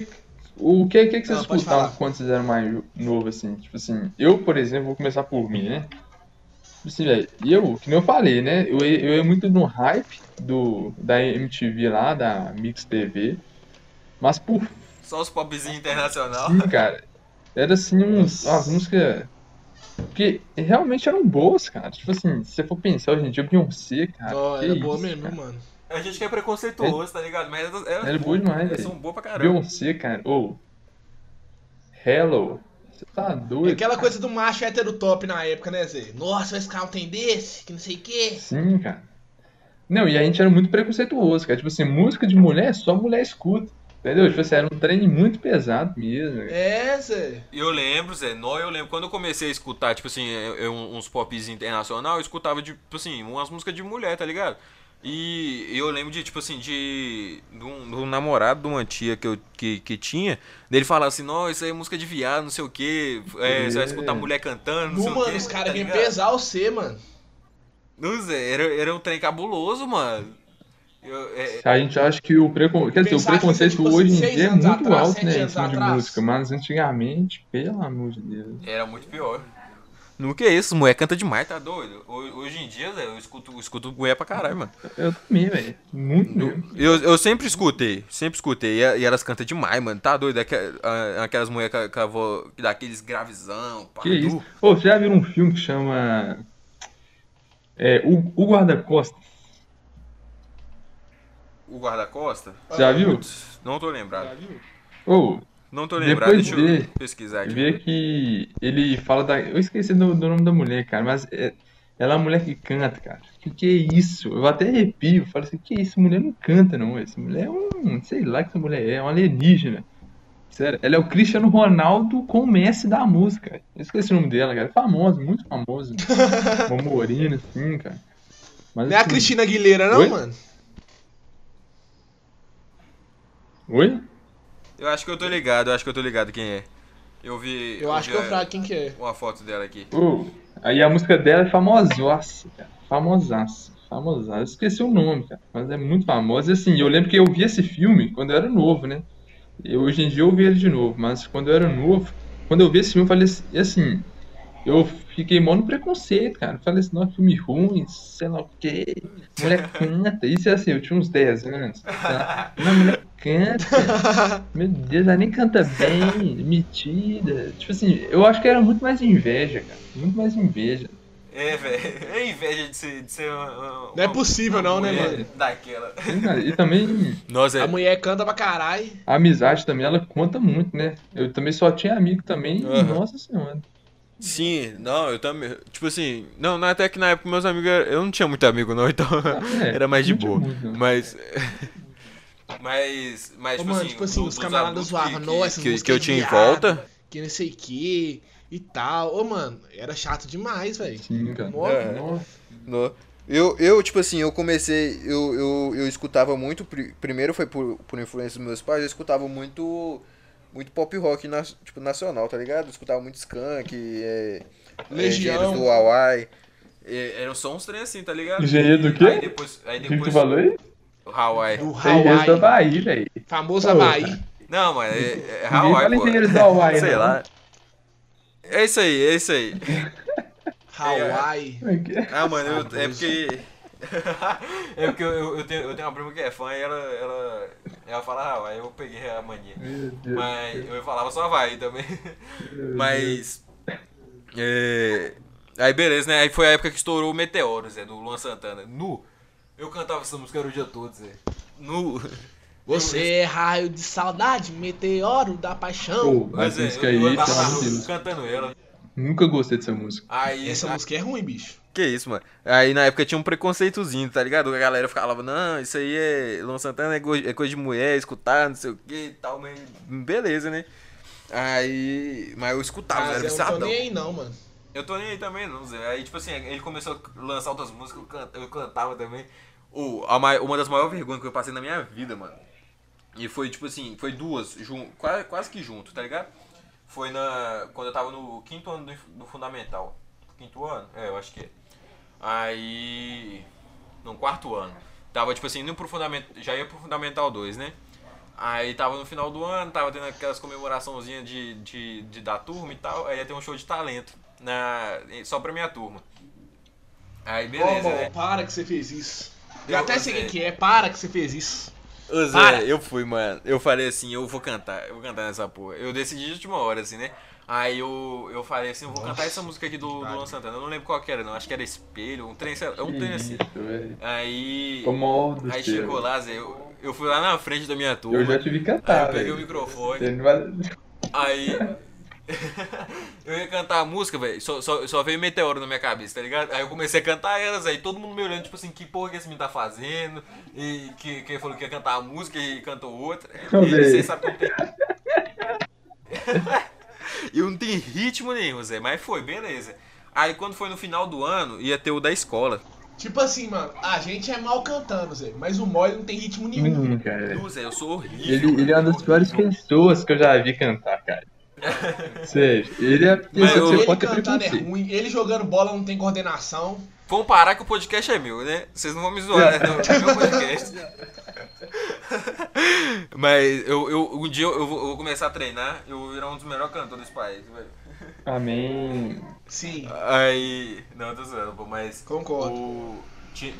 o que, que, que vocês Não, escutavam falar. quando vocês eram mais novo assim? Tipo assim, eu, por exemplo, vou começar por mim, né? Tipo assim, velho, eu, que nem eu falei, né? Eu, ia- eu ia muito no hype do, da MTV lá, da Mix TV. Mas por Só os popzinhos internacional. fim, cara, era assim uns, umas músicas que realmente eram boas, cara. Tipo assim, se você for pensar hoje em dia, Beyoncé, cara. que era boa isso, mesmo, cara. mano. A gente que é preconceituoso, tá ligado? Mas elas, elas Era boa demais, elas são boas pra caramba. Beyoncé, cara. Ô. Hello. Você tá doido? Aquela cara. coisa do macho hétero top na época, né, Zé? Nossa, ficar um tem desse, que não sei o quê. Sim, cara. Não, e a gente era muito preconceituoso, cara. Tipo assim, música de mulher, só mulher escuta. Entendeu? Tipo assim, era um trem muito pesado mesmo. cara. É, Zé. Eu lembro, Zé, nó, eu lembro, quando eu comecei a escutar, tipo assim, uns pops internacional, eu escutava, de, tipo assim, umas músicas de mulher, tá ligado? E eu lembro de, tipo assim, de, de, um, de um namorado de uma tia que, eu, que, que tinha, dele falar assim, não, isso aí é música de viado, não sei o que, você vai escutar mulher cantando, não Nu, sei o mano, quê. os caras tá vêm pesar você, mano. Não, Zé, era, era um trem cabuloso, mano. Eu, é, A gente acha que o preconceito. Quer dizer, o que preconceito tipo hoje em dia é muito atrás, alto, né? Em cima de atrás. música. Mas antigamente, pelo amor de Deus. Era muito pior. No que é isso, mulher canta demais, tá doido? Ho- Hoje em dia, eu escuto, eu escuto mulher pra caralho, mano. Eu também, velho. Muito mesmo. Eu, eu sempre escutei, sempre escutei. E, e elas cantam demais, mano. Tá doido? Aquelas mulheres voz, que dá aqueles gravizão, pá, Que isso? Ô, você já viu um filme que chama. É, o, o Guarda-Costas? O guarda-costa? Já viu? Putz, Não tô lembrado. Ô, Não tô lembrado, Depois deixa eu vê. pesquisar aqui. vê que ele fala da. Eu esqueci do, do nome da mulher, cara, mas é- ela é uma mulher que canta, cara. Que que é isso? Eu até arrepio. Falo assim, que isso? Mulher não canta, não. Essa mulher é um. Sei lá que essa mulher é, é uma alienígena. Sério, ela é o Cristiano Ronaldo com o Messi da música. Eu esqueci o nome dela, cara. Famosa, muito famosa. Uma morena, assim, cara. Mas, Não é a assim, Cristina Aguilera, não, Oi? mano? Oi? Eu acho que eu tô ligado, eu acho que eu tô ligado quem é. Eu vi. Eu acho vi que eu frago quem que é. Uma foto dela aqui. Ô, aí a música dela é famosaça, cara. Famosaça. Famosaça. Eu esqueci o nome, cara. Mas é muito famosa. E assim, eu lembro que eu vi esse filme quando eu era novo, né? E hoje em dia eu vi ele de novo. Mas quando eu era novo, quando eu vi esse filme, eu falei assim, e assim. eu fiquei mó no preconceito, cara. Falei assim, não, filme ruim, sei lá o quê. Mulher canta. Isso é assim, eu tinha uns 10 anos. Tá? Não, mulher canta. Meu Deus, ela nem canta bem, metida. Tipo assim, eu acho que era muito mais inveja, cara. Muito mais inveja. É, velho. É inveja de ser, de ser uma, uma, Não é possível, não, né, mano? Daquela. Sim, E também Nossa, A mulher canta pra caralho. a amizade também, ela conta muito, né? Eu também só tinha amigo também. Aham. Nossa senhora. Sim, não, eu também. Tipo assim, não, não, até que na época meus amigos. Eu não tinha muito amigo, não, então. É, era mais de boa. muito, não. Mas. Mas. Mas, Ô, tipo mano, assim. tipo assim, os camaradas zoavam, que- "Nossa, que, que, eu tinha em viado". volta. Que não sei o que e tal. Ô, mano, era chato demais, velho. Sim, cara. É. Nossa. No- Eu, eu, tipo assim, eu comecei, eu, eu, eu escutava muito, pri- primeiro foi por, por influência dos meus pais, eu escutava muito, muito pop rock, na, tipo, nacional, tá ligado? Eu escutava muito Skank, é, Legião. Engenheiros do Hawaii, é, eram só uns trem assim, tá ligado? Engenheiro do quê? Aí depois, aí O que que depois tu falou aí? Hawaii. Do Engenheiro da Hawaii. Bahia, velho. Famoso Pô, Havaí. Não, mas é, é Hawaii, fala pô. do Hawaii, Sei não. lá. É isso aí, é isso aí. Hawaii. É é? Ah, mano, eu- é porque. é porque eu, eu, eu tenho, eu tenho uma prima que é fã e ela, ela, ela fala Hawaii, eu peguei a mania. Mas eu falava só Havaí também. Mas. é, aí beleza, né? Aí foi a época que estourou o Meteoro, Zé, do Luan Santana. Nu. Eu cantava essa música era o dia todo, Zé. Nu. Você é raio de saudade, meteoro da paixão. Pô, mas é, música eu, aí, eu pelo andava na amor de rua Deus. cantando ela. Nunca gostei dessa música. Aí. Essa a- música é ruim, bicho. Que isso, mano. Aí na época tinha um preconceitozinho, tá ligado? A galera falava, não, isso aí é. Luan Santana é, go- é coisa de mulher, escutar, não sei o que e tal, mas. Beleza, né? Aí. Mas eu escutava, Mas eu era eu não tô nem aí, não, mano. Eu tô nem aí também, não, Zé. Aí, tipo assim, ele começou a lançar outras músicas, eu, can- eu cantava também. O, a uma das maiores vergonhas que eu passei na minha vida, mano. E foi, tipo assim, foi duas, jun, quase, quase que junto, tá ligado? Foi na. Quando eu tava no quinto ano do, do fundamental. Quinto ano? É, eu acho que é. Aí. No quarto ano. Tava, tipo assim, indo pro fundamental. Já ia pro Fundamental 2, né? Aí tava no final do ano, tava tendo aquelas comemoraçõezinhas de, de, de da turma e tal. Aí ia ter um show de talento. Na, só pra minha turma. Aí beleza, Ô, né? para que você fez isso. Eu, Eu- até sei quem que é, para que você fez isso. Ô Zé, Para. eu fui, mano. Eu falei assim, eu vou cantar, eu vou cantar nessa porra. Eu decidi de última hora, assim, né? Aí eu, eu falei assim, eu vou cantar essa música aqui do, do Luan Santana. Eu não lembro qual que era, não. Acho que era Espelho, um trem, sei lá, um trem assim. Isso. Aí. Como Aí chegou lá, Zé, eu, eu fui lá na frente da minha turma. Eu já te vi Aí cantar, eu peguei o velho. microfone. Vai- Aí. eu ia cantar a música, velho. Só, só, só veio meteoro na minha cabeça, tá ligado? Aí eu comecei a cantar elas, aí todo mundo me olhando, tipo assim, que porra que esse menino tá fazendo? E que, que falou que ia cantar a música e cantou outra. E você sabe não tenho. eu não tenho ritmo nenhum, Zé, mas foi, beleza. Aí quando foi no final do ano, ia ter o da escola. Tipo assim, mano, a gente é mal cantando, Zé, mas o Mole não tem ritmo nenhum. Hum, cara. Nu, Zé, eu sou horrível. Ele, ele é uma das piores pessoas que eu já vi cantar, cara. Sério, ele é Mas você Ele pode cantando é ruim, ele jogando bola não tem coordenação. Vamos parar que o podcast é meu, né? Vocês não vão me zoar, né? Não, é meu podcast. Mas eu, eu, um dia eu vou, eu vou começar a treinar, eu vou virar um dos melhores cantores desse país, velho. Amém. Sim, Aí. Não, eu tô zoando, pô, mas. concordo. O,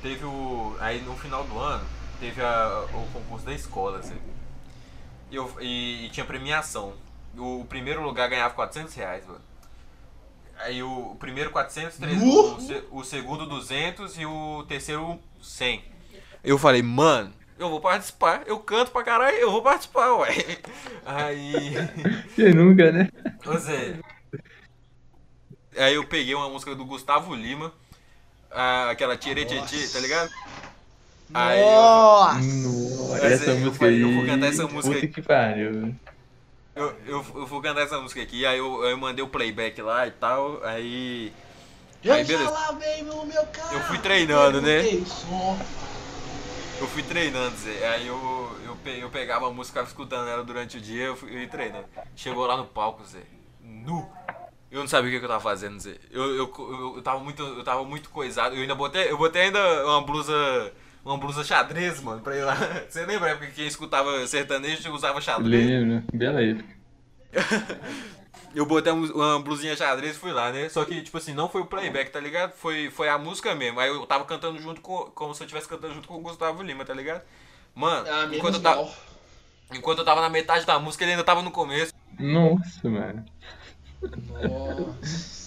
teve o. Aí no final do ano, teve a, o concurso da escola, assim. E, eu, e, e tinha premiação. O, primeiro lugar ganhava 400 reais, mano. Aí o, o primeiro 400, três, Nu! o, o segundo 200 e o terceiro 100. Eu falei, mano, eu vou participar. Eu canto pra caralho, eu vou participar, ué. Aí. Quem nunca, né? Ô Zé. Aí eu peguei uma música do Gustavo Lima, aquela Tire Titi, tá ligado? Aí eu- Nossa! Nossa, Mas essa eu música falei, aí. eu vou cantar essa música Puta aí. que pariu. Eu, eu, eu vou cantar essa música aqui, aí eu, eu mandei o playback lá e tal, aí. Eu Aí beleza. carro. Eu fui treinando, né? som. Eu fui treinando, Zé. Aí eu, eu, eu pegava a música, ficava escutando ela durante o dia, eu fui eu ia treinando. Chegou lá no palco, Zé. Nu! Eu não sabia o que, que eu tava fazendo, Zé. Eu, eu, eu, eu, tava muito, eu tava muito coisado. Eu ainda botei, eu botei ainda uma blusa. Uma blusa xadrez, mano, pra ir lá. Você lembra a época que quem escutava sertanejo usava xadrez? Lembro, bela época. eu botei uma blusinha xadrez e fui lá, né? Só que, tipo assim, não foi o playback, tá ligado? Foi, foi a música mesmo. Aí eu tava cantando junto com. Como se eu estivesse cantando junto com o Gustavo Lima, tá ligado? Mano, Ah, enquanto, eu tava, enquanto eu tava na metade da música, ele ainda tava no começo. Nossa, mano. Nossa.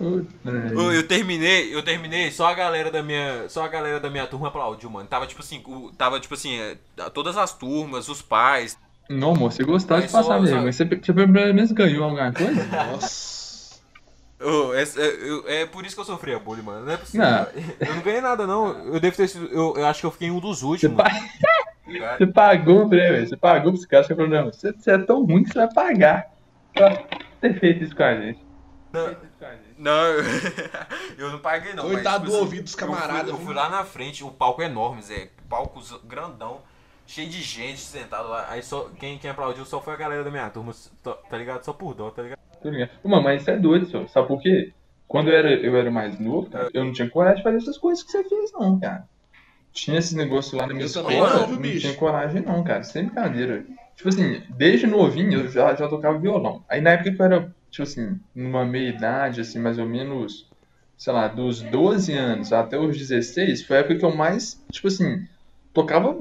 Eu, eu terminei, eu terminei, só a galera da minha. Só a galera da minha turma aplaudiu, mano. Tava tipo assim, o- tava tipo assim, é, todas as turmas, os pais. Não, amor, você gostava de Mas passar só- vergonha. Você, você pelo menos ganhou alguma coisa? Nossa. Eu- é, é- é por isso que eu sofria bullying, mano. Não é possível. Não. Eu não ganhei nada, não. Eu devo ter sido. Eu, eu acho que eu fiquei um dos Você, últimos. pa- você pagou, né, velho? Você pagou pros caras. Você falou, não, você, você é tão ruim que você vai pagar pra ter feito isso com a gente. Não, eu, eu não paguei não. Coitado mas, do assim, ouvido dos eu fui- camaradas, Eu fui, lá na frente, o palco é enorme, Zé. Palco grandão, cheio de gente sentado lá. Aí só quem, quem aplaudiu só foi a galera da minha turma, tá ligado? Só por dó, tá ligado? Ligado. Mano, mas isso é doido, só. Sabe por quê? Quando eu era, eu era mais novo, cara, eu não tinha coragem de fazer essas coisas que você fez, não, cara. Tinha esse negócio lá na minha Eu escola, não, não, bicho? tinha coragem, não, cara. Sem brincadeira. Tipo assim, desde novinho eu já, já tocava violão. Aí na época que eu era, tipo assim, numa meia idade, assim, mais ou menos, sei lá, dos 12 anos até os 16, foi a época que eu mais, tipo assim, tocava,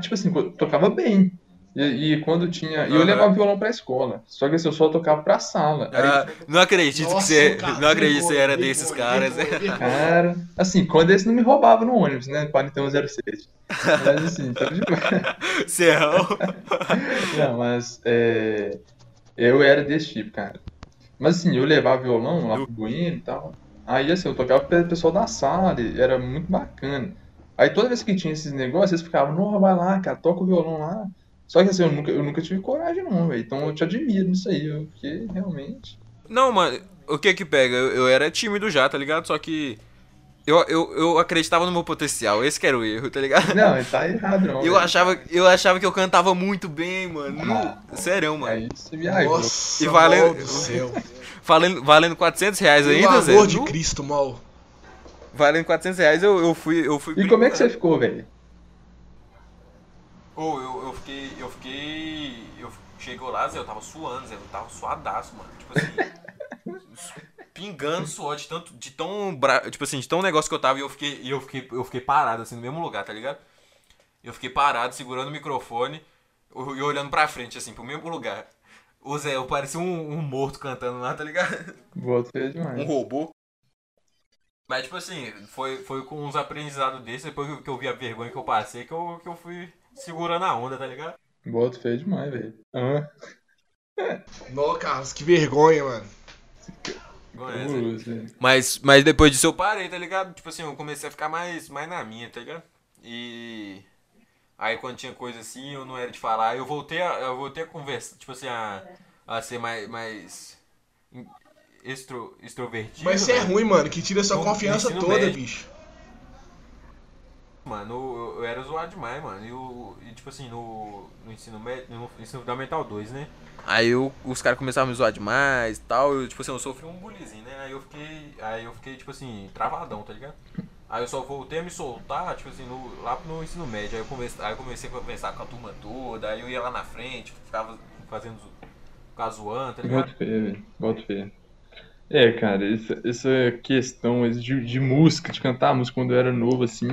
tipo assim, tocava bem. E, e quando tinha. E eu Aham. levava violão pra escola. Só que assim, eu só tocava pra sala. Aí, Ah, não acredito que Nossa, você. cara, não acredito que você era desses caras. Cara, assim, quando esse não me roubava no ônibus, né? 4107. Mas assim, tá de. Serrão. Não, mas é, eu era desse tipo, cara. Mas assim, eu levava violão lá pro Bueno e tal. Aí assim, eu tocava pro pessoal da sala, era muito bacana. Aí toda vez que tinha esses negócios, eles ficavam, não, vai lá, cara, toca o violão lá. Só que assim, eu nunca, eu nunca tive coragem não, velho. Então eu te admiro nisso aí, porque realmente. Não, mano, o que que pega? Eu, eu era tímido já, tá ligado? Só que. Eu, eu, eu acreditava no meu potencial, esse que era o erro, tá ligado? Não, tá errado não. Eu achava, eu achava que eu cantava muito bem, mano. No, sério, mano. Aí você viajou. Nossa, E mal do céu. Valendo, valendo 400 reais Pelo ainda, Zé. amor de Cristo, mal. Valendo 400 reais eu, eu fui. Eu fui E como é que você ficou, velho? Ô, eu, eu fiquei. Eu fiquei. Eu chegou lá, Zé, eu tava suando, Zé. Eu tava suadaço, mano. Tipo assim. pingando suor de tanto. De tão. Tipo assim, de tão negócio que eu tava e eu fiquei. E eu fiquei, eu fiquei parado, assim, no mesmo lugar, tá ligado? Eu fiquei parado, segurando o microfone e olhando pra frente, assim, pro mesmo lugar. Ô Zé, eu parecia um, um morto cantando lá, tá ligado? Boto feio demais. um robô. Mas, tipo assim, foi, foi com uns aprendizados desses, depois que eu- vi a vergonha que eu passei, que eu, que eu fui segurando a onda, tá ligado? Boto feio demais, velho. Ah, Não, Carlos, que vergonha, mano. Né? velho. Mas, mas depois disso eu parei, tá ligado? Tipo assim, eu comecei a ficar mais, mais na minha, tá ligado? E. Aí quando tinha coisa assim, eu não era de falar, eu voltei a, eu voltei a conversar, tipo assim, a, a ser mais. mais extro, extrovertido. Mas isso é velho. ruim, mano, que tira sua No- confiança toda, médio. bicho. Mano, eu, eu era zoado demais, mano. E, o- e, tipo assim, no, no ensino médio, no ensino fundamental 2, né? Aí eu, os caras começaram a me zoar demais e tal. Eu, tipo assim, eu sofri um bullying, né? Aí eu fiquei. Aí eu fiquei, tipo assim, travadão, tá ligado? Aí eu só voltei a me soltar, tipo assim, no, lá no ensino médio. Aí eu, comecei, aí eu comecei a conversar com a turma toda, aí eu ia lá na frente, ficava fazendo. Ficava zoando, tá ligado? Boto feio, velho. Boto feio. É, cara, essa, essa questão de, de música, de cantar música quando eu era novo, assim.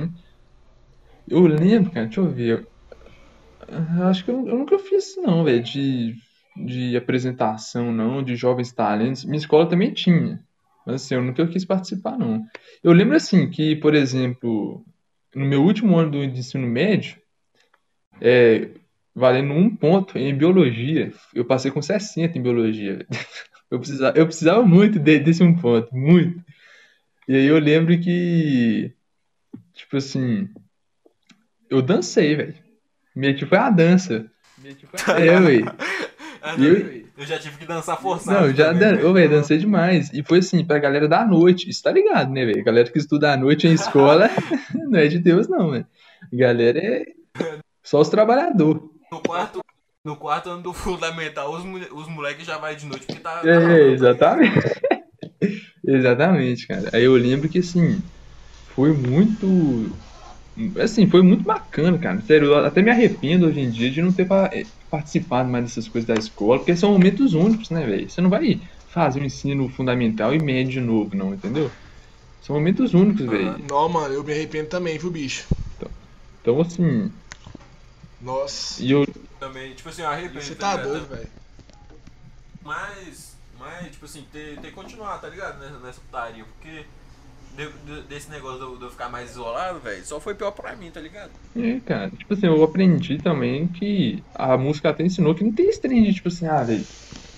Eu lembro, cara, deixa eu ver. Eu acho que eu, eu nunca fiz isso, não, velho, de, de apresentação, não, de jovens talentos. Minha escola também tinha. Mas assim, eu nunca quis participar, não. Eu lembro, assim, que, por exemplo, no meu último ano do de ensino médio, é, valendo um ponto em biologia, eu passei com 60 em biologia. Eu precisava, eu precisava muito de- desse um ponto, muito. E aí eu lembro que, tipo assim, eu dancei, velho. Meio que foi a dança. É, velho. Ah, não, eu, eu já tive que dançar forçado. Não, eu já dan... Ô, velho, dancei demais. E foi assim, pra galera da noite. Isso tá ligado, né, velho? Galera que estuda à noite em escola não é de Deus, não, velho. Galera é só os trabalhadores. No quarto, no quarto ano do fundamental, os, os moleques já vai de noite porque tá. tá É, rolando. exatamente. Exatamente, cara. Aí eu lembro que assim, foi muito. Assim, foi muito bacana, cara. Sério, eu até me arrependo hoje em dia de não ter pa- participado mais dessas coisas da escola, porque são momentos únicos, né, velho? Você não vai fazer um ensino fundamental e médio de novo, não, entendeu? São momentos únicos, velho. Não, mano, eu me arrependo também, viu, bicho? Então, então assim. Nossa. E eu. Também, tipo assim, eu arrependo. Você tá ligado? doido, velho. Mas, mas, tipo assim, ter, ter que continuar, tá ligado? Nessa, nessa putaria, porque de- de- desse negócio de eu, ficar mais isolado, velho, só foi pior pra mim, tá ligado? É, cara, tipo assim, eu aprendi também que a música até ensinou que não tem esse trem de, tipo assim, ah, velho,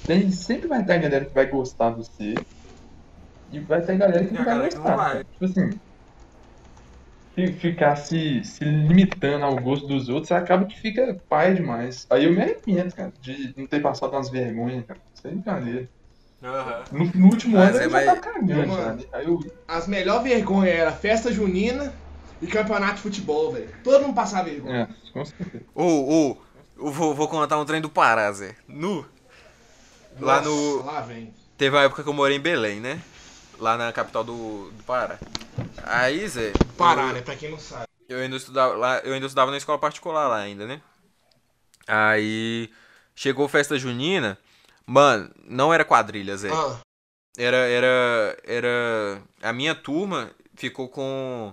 tem, sempre vai ter a galera que vai gostar de você e vai ter a galera que não vai que não gostar. vai. Tipo assim, fi- ficar se, se limitando ao gosto dos outros, acaba que fica pai demais. Aí eu me arrependo, cara, de não ter passado umas vergonhas, cara. Isso é brincadeira. Aham. No, no último Mas ano é já mais- tava cagando, Mano. sabe? Aí eu, As melhores vergonhas era festa junina e campeonato de futebol, velho. Todo mundo passava vergonha. é, com certeza. Eu vou, vou contar um trem do Pará, Zé. Nu. Lá Nossa, no. Lá vem. Teve uma época que eu morei em Belém, né? Lá na capital do, do Pará. Aí, Zé. Pará, eu- né? Pra quem não sabe. Eu ainda estudava lá, eu ainda estudava na escola particular lá ainda, né? Aí chegou festa junina, mano, não era quadrilha, Zé. Ah, Era era era a minha turma ficou com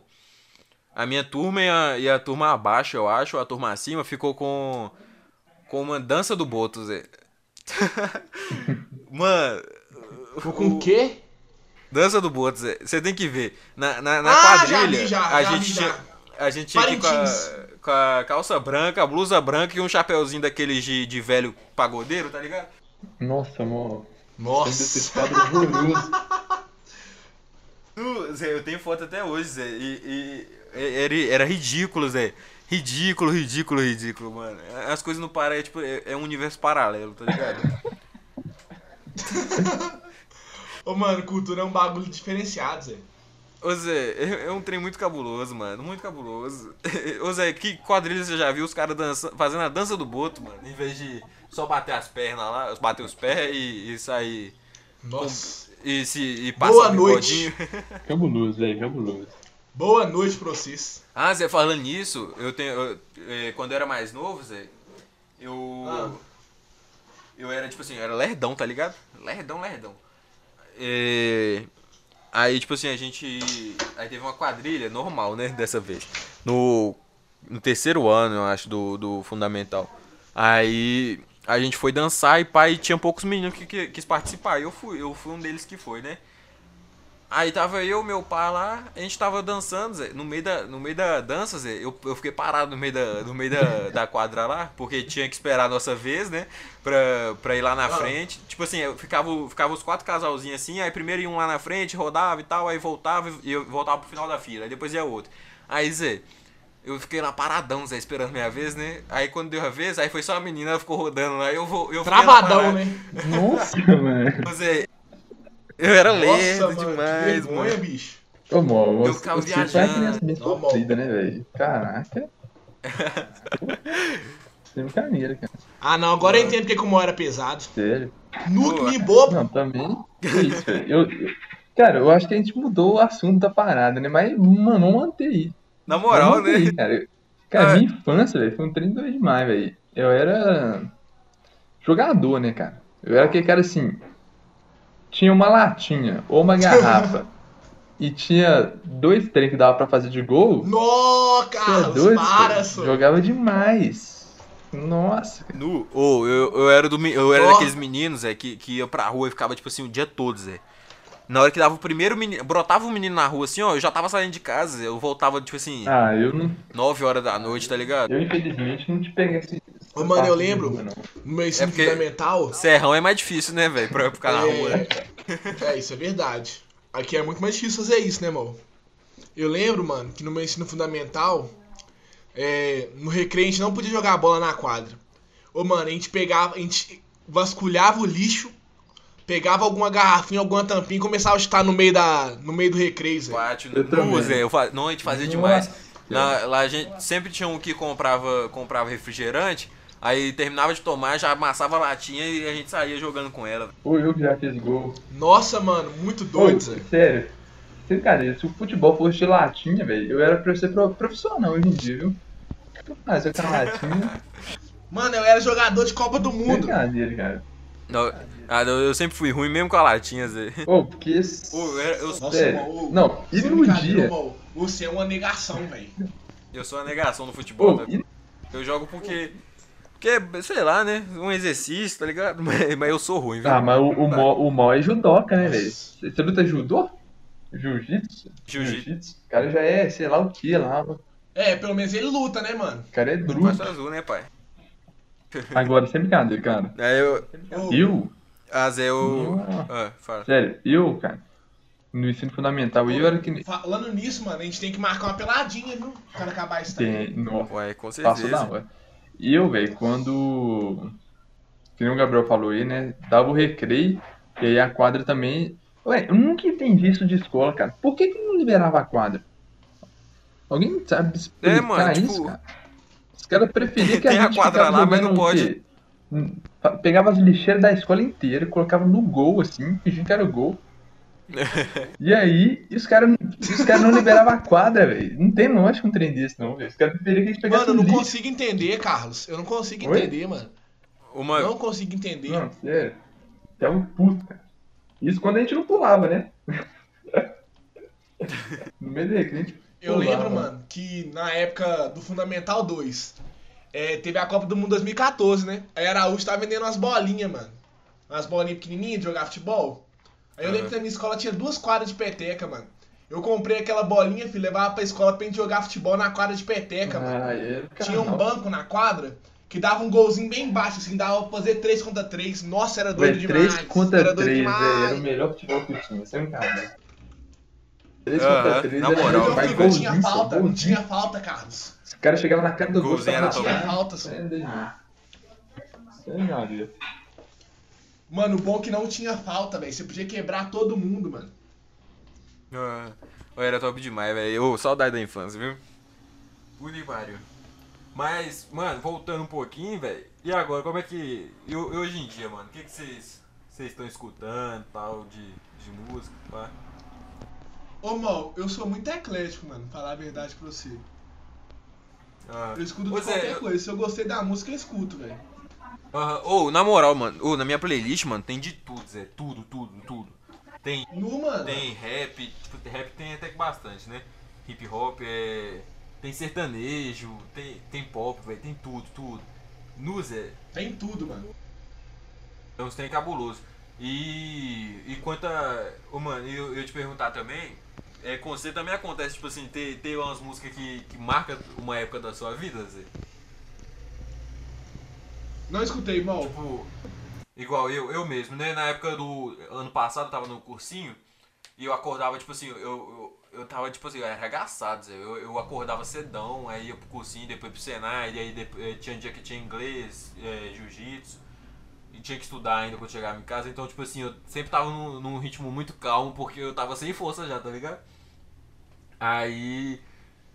a minha turma e a, e a turma abaixo, eu acho, a turma acima ficou com com uma dança do Boto, Zé. mano, ficou com o quê? Dança do Boto, Zé. Você tem que ver. Na, na, na Ah, já quadrilha, vi, já, a, já gente tinha, já. a gente tinha a, Parintins. com a calça branca, a blusa branca e um chapeuzinho daqueles de, de velho pagodeiro, tá ligado? Nossa, mano. Nossa. Tu, Zé, eu tenho foto até hoje, Zé. E, e- era, era ridículo, Zé. Ridículo, ridículo, ridículo, mano. As coisas no Pará é, tipo, é, é um universo paralelo, tá ligado? Ô, mano, cultura é um bagulho diferenciado, Zé. Ô Zé, é, é um trem muito cabuloso, mano. Muito cabuloso. Ô Zé, que quadrilha você já viu os caras dançando, fazendo a dança do boto, mano? Em vez de só bater as pernas lá, bater os pés e, e sair. Nossa. E se e passar Boa noite. Cabuloso, velho, cabuloso. Boa noite pra vocês. Ah, Zé, falando nisso, eu tenho. eu- é, quando eu era mais novo, Zé, eu. Ah. Eu era, tipo assim, eu era lerdão, tá ligado? Lerdão, lerdão. É, aí, tipo assim, a gente. Aí teve uma quadrilha normal, né? Dessa vez. No, no terceiro ano, eu acho, do, do Fundamental. Aí a gente foi dançar e pai tinha poucos meninos que, que quis participar. Eu fui, eu fui um deles que foi, né? Aí tava eu, meu pai lá, a gente tava dançando, Zé. No meio da, no meio da dança, Zé, eu, eu fiquei parado no meio, da, no meio da, da quadra lá, porque tinha que esperar a nossa vez, né? Pra, pra ir lá na Ah. frente. Tipo assim, eu ficava, ficava os quatro casalzinhos assim, aí primeiro ia um lá na frente, rodava e tal, aí voltava e eu voltava pro final da fila, aí depois ia outro. Aí, Zé, eu fiquei lá paradão, Zé, esperando minha vez, né? Aí quando deu a vez, aí foi só a menina, ela ficou rodando lá, eu vou. Eu Travadão, né? Nossa. Zé, eu era Nossa, lerdo mano, que demais, vergonha, mano. bicho. Ô, mano, Eu você, ficava você viajando. sofrida, né, velho? Caraca. Você é brincadeira, cara. Ah, não, agora eu entendo porque como eu era pesado. Sério. Nuke me bobo. Não, também. Que isso, velho. Eu, eu- cara, eu acho que a gente mudou o assunto da parada, né? Mas, mano, vamos manter aí. Na moral, manter né? aí, cara. Eu- Cara, Ah. minha infância, velho, foi um trem doido demais, velho. Eu era jogador, né, cara? Eu era aquele cara assim. Tinha uma latinha ou uma garrafa e tinha dois trem que dava pra fazer de gol. É Carlos, doido, para, só. Jogava demais. Nossa, cara. Nu, ô, eu, eu era, do, eu era daqueles meninos, é, que, que ia pra rua e ficava, tipo assim, o dia todo, Zé. Na hora que dava o primeiro menino, brotava um menino na rua, assim, ó, eu já tava saindo de casa. Eu voltava, tipo assim, Ah, eu não. 9 horas da noite, tá ligado? Eu infelizmente não te peguei esse. Ô, mano, eu essa lembro. rua, não. No meu ensino É fundamental. Serrão é mais difícil, né, velho, pra eu ficar na rua. né? É, é, isso é verdade. Aqui é muito mais difícil fazer isso, né, irmão? Eu lembro, mano, que no meu ensino fundamental, é, no recreio a gente não podia jogar bola na quadra. Ô, mano, a gente pegava, a gente vasculhava o lixo, pegava alguma garrafinha, alguma tampinha e começava a chutar no meio, da, no meio do recreio, Zé. Bate Eu Zé. Eu fa... Não, a gente fazia demais. Na- lá a gente sempre tinha um que comprava, comprava refrigerante, aí terminava de tomar, já amassava a latinha e a gente saía jogando com ela. Ou eu que já fiz gol. Nossa, mano, muito Ô, doido, Zé. sério. Se o futebol fosse de latinha, velho, eu era pra ser pro- profissional hoje em dia, viu? Mas eu com latinha. Mano, eu era jogador de Copa do Mundo. Brincadeira, cara. Não, ah, eu sempre fui ruim mesmo com a latinha, Zé. Ô, porque. Pô, eu, era- eu, Nossa, É, mano, ô, não, e no dia? mano, Você é uma negação, velho. eu sou a negação do futebol, Ô, né? e- Eu jogo porque. Porque, sei lá, né? Um exercício, tá ligado? Mas, mas eu sou ruim, viu? Ah, mas o, o, mó, o mó é judoca, né, velho? Você luta judô? Jiu-jitsu? Jiu-jitsu. O cara já é, sei lá o que lá. O É, pelo menos ele luta, né, mano? cara é bruto. faço azul, né, pai? Agora, sem brincadeira, cara. Aí eu. Eu, Ah, Zé, eu. Não. Ah, fala. sério, eu, cara, no ensino fundamental, eu era que. Falando nisso, mano, a gente tem que marcar uma peladinha, viu? Quando acabar isso também. Tem, nossa, Ué, com passou da certeza. hora. E eu, velho, quando. Que nem o Gabriel falou aí, né? Dava o recreio, e aí a quadra também. Ué, eu nunca entendi isso de escola, cara. Por que, que não liberava a quadra? Alguém sabe explicar É, mano, isso, tipo, cara? Os caras preferiam que a tem a gente quadra ficava lá, mas não pode. Hum, Pegava as lixeiras da escola inteira, colocava no gol, assim, fingindo que era o gol. E aí, e os caras cara não liberavam a quadra, velho. Não tem lógica um trem desse, não, velho. Os caras preferiam que a gente pegasse Mano, eu não lixo. consigo entender, Carlos. Eu não consigo Oi? entender, mano. Uma. Não consigo entender. Não, sério. Até um puto, cara. Isso quando a gente não pulava, né? no meio do recreio, a gente Eu pulava. lembro, mano, que na época do Fundamental 2, é, teve a Copa do Mundo 2014, né? Aí Araújo tava vendendo umas bolinhas, mano. Umas bolinhas pequenininhas de jogar futebol. Aí eu lembro que na minha escola tinha duas quadras de peteca, mano. Eu comprei aquela bolinha, filho, levava pra escola pra gente jogar futebol na quadra de peteca, mano. Ah, é, Tinha um banco na quadra que dava um golzinho bem baixo, assim, dava pra fazer 3 contra 3. Nossa, era doido demais. 3 contra era doido 3, demais. velho. Era o melhor futebol que tinha, sem brincadeira. 3 Aham, contra 3 na era moral. Demais. filho, não tinha falta, não tinha falta, Carlos. Os caras chegavam na cara do gol, Golzinho era Não tinha falta, só. É, demais. Sem brincadeira. Mano, o bom é que não tinha falta, velho. Você podia quebrar todo mundo, mano. Ah, era top demais, velho. Saudade da infância, viu? Puta pariu. Mas, mano, voltando um pouquinho, velho. E agora, como é que. E, ho- hoje em dia, mano, o que vocês estão escutando tal de, de música? Pá? Ô, Mal, eu sou muito eclético, mano. Falar a verdade pra você. Ah, Eu escuto de Ô, Zé, qualquer eu- coisa. Se eu gostei da música, eu escuto, velho. Aham. Ô, na moral, mano, ô, na minha playlist, mano, tem de tudo, Zé. Tudo, tudo, tudo. Tem, Nu, mano. tem rap, tipo, rap tem até que bastante, né? Hip hop, é. Tem sertanejo, tem, tem pop, velho, tem tudo, tudo. Nu, Zé, Tem tudo, mano. É uns trem cabuloso. E, e quanto a. Ô, mano, eu, eu te perguntar também, é, com você também acontece, tipo assim, ter, ter umas músicas que, que marcam uma época da sua vida, Zé? Não escutei, Mal. Tipo, igual eu, eu mesmo, né? Na época do ano passado, eu tava no cursinho e eu acordava, tipo assim, eu, eu, eu tava, tipo assim, arregaçado. Eu, eu acordava cedão, aí ia pro cursinho, depois pro Senai, e aí depois, eh, tinha dia que tinha inglês, eh, jiu-jitsu, e tinha que estudar ainda quando chegava em casa. Então, tipo assim, eu sempre tava num, num ritmo muito calmo, porque eu tava sem força já, tá ligado? Aí,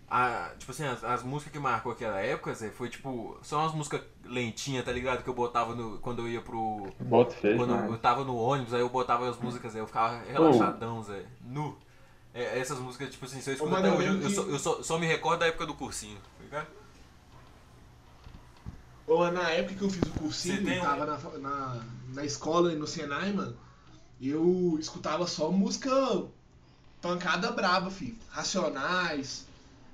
a, tipo assim, as, as músicas que marcou aquela época, Zé, foi tipo, só umas músicas lentinhas, tá ligado? Que eu botava no, quando eu ia pro. Bota feio, Quando eu tava no ônibus, aí eu botava as músicas, aí eu ficava relaxadão, Zé. Nu. É, essas músicas, tipo assim, se eu escuto até eu hoje, eu, eu só, eu só, só me recordo da época do cursinho, tá ligado? Ô, na época que eu fiz o cursinho, tem um- tava na, na, na escola e no Senai, mano, eu escutava só música pancada braba, filho. Racionais,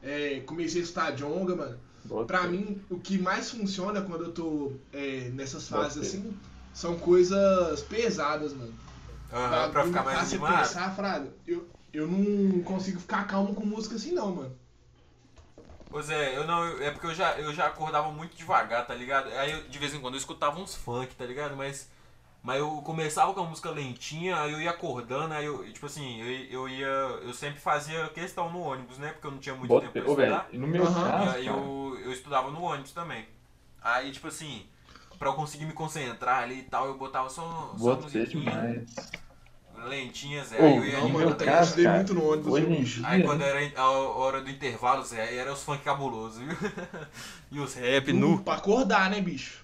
é, comecei a escutar Jonga, mano. Bota Pra mim, o que mais funciona quando eu tô é, nessas fases assim, são coisas pesadas, mano. Aham, pra ficar mais você animado. pensar, Fraga, eu, eu não consigo ficar calmo com música assim não, mano. Ô Zé, eu não, é porque eu já, eu já acordava muito devagar, tá ligado? Aí eu, de vez em quando eu escutava uns funk, tá ligado? Mas, mas eu começava com a música lentinha, aí eu ia acordando, aí eu, tipo assim, eu, eu ia. Eu sempre fazia questão no ônibus, né? Porque eu não tinha muito Bota tempo pra estudar. e no meu. E caso, eu, eu estudava no ônibus também. Aí, tipo assim, pra eu conseguir me concentrar ali e tal, eu botava só, só musiquinha, demais. lentinha, Zé. Ô, aí eu ia não, mano, eu caso, estudei cara, muito no ônibus, hoje em bicho? dia- Aí quando era a hora do intervalo, Zé, aí era os funk cabulosos, viu? e os rap nu. Pra acordar, né, bicho?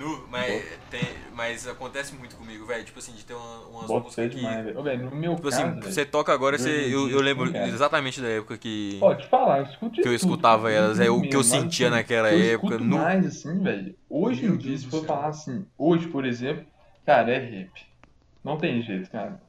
Nu, mas, tem, mas acontece muito comigo, velho. Tipo assim, de ter uma, umas Bota músicas que. demais, velho. Ô, velho, no meu Tipo caso, assim, velho, você toca agora, você, eu, eu lembro cara. exatamente da época que. Pode falar, de Que eu tudo, escutava elas, é o que eu sentia assim, naquela eu época, escuto no- mais assim, velho. Hoje em dia, se for falar assim, hoje, por exemplo, cara, é rap. Não tem jeito, cara.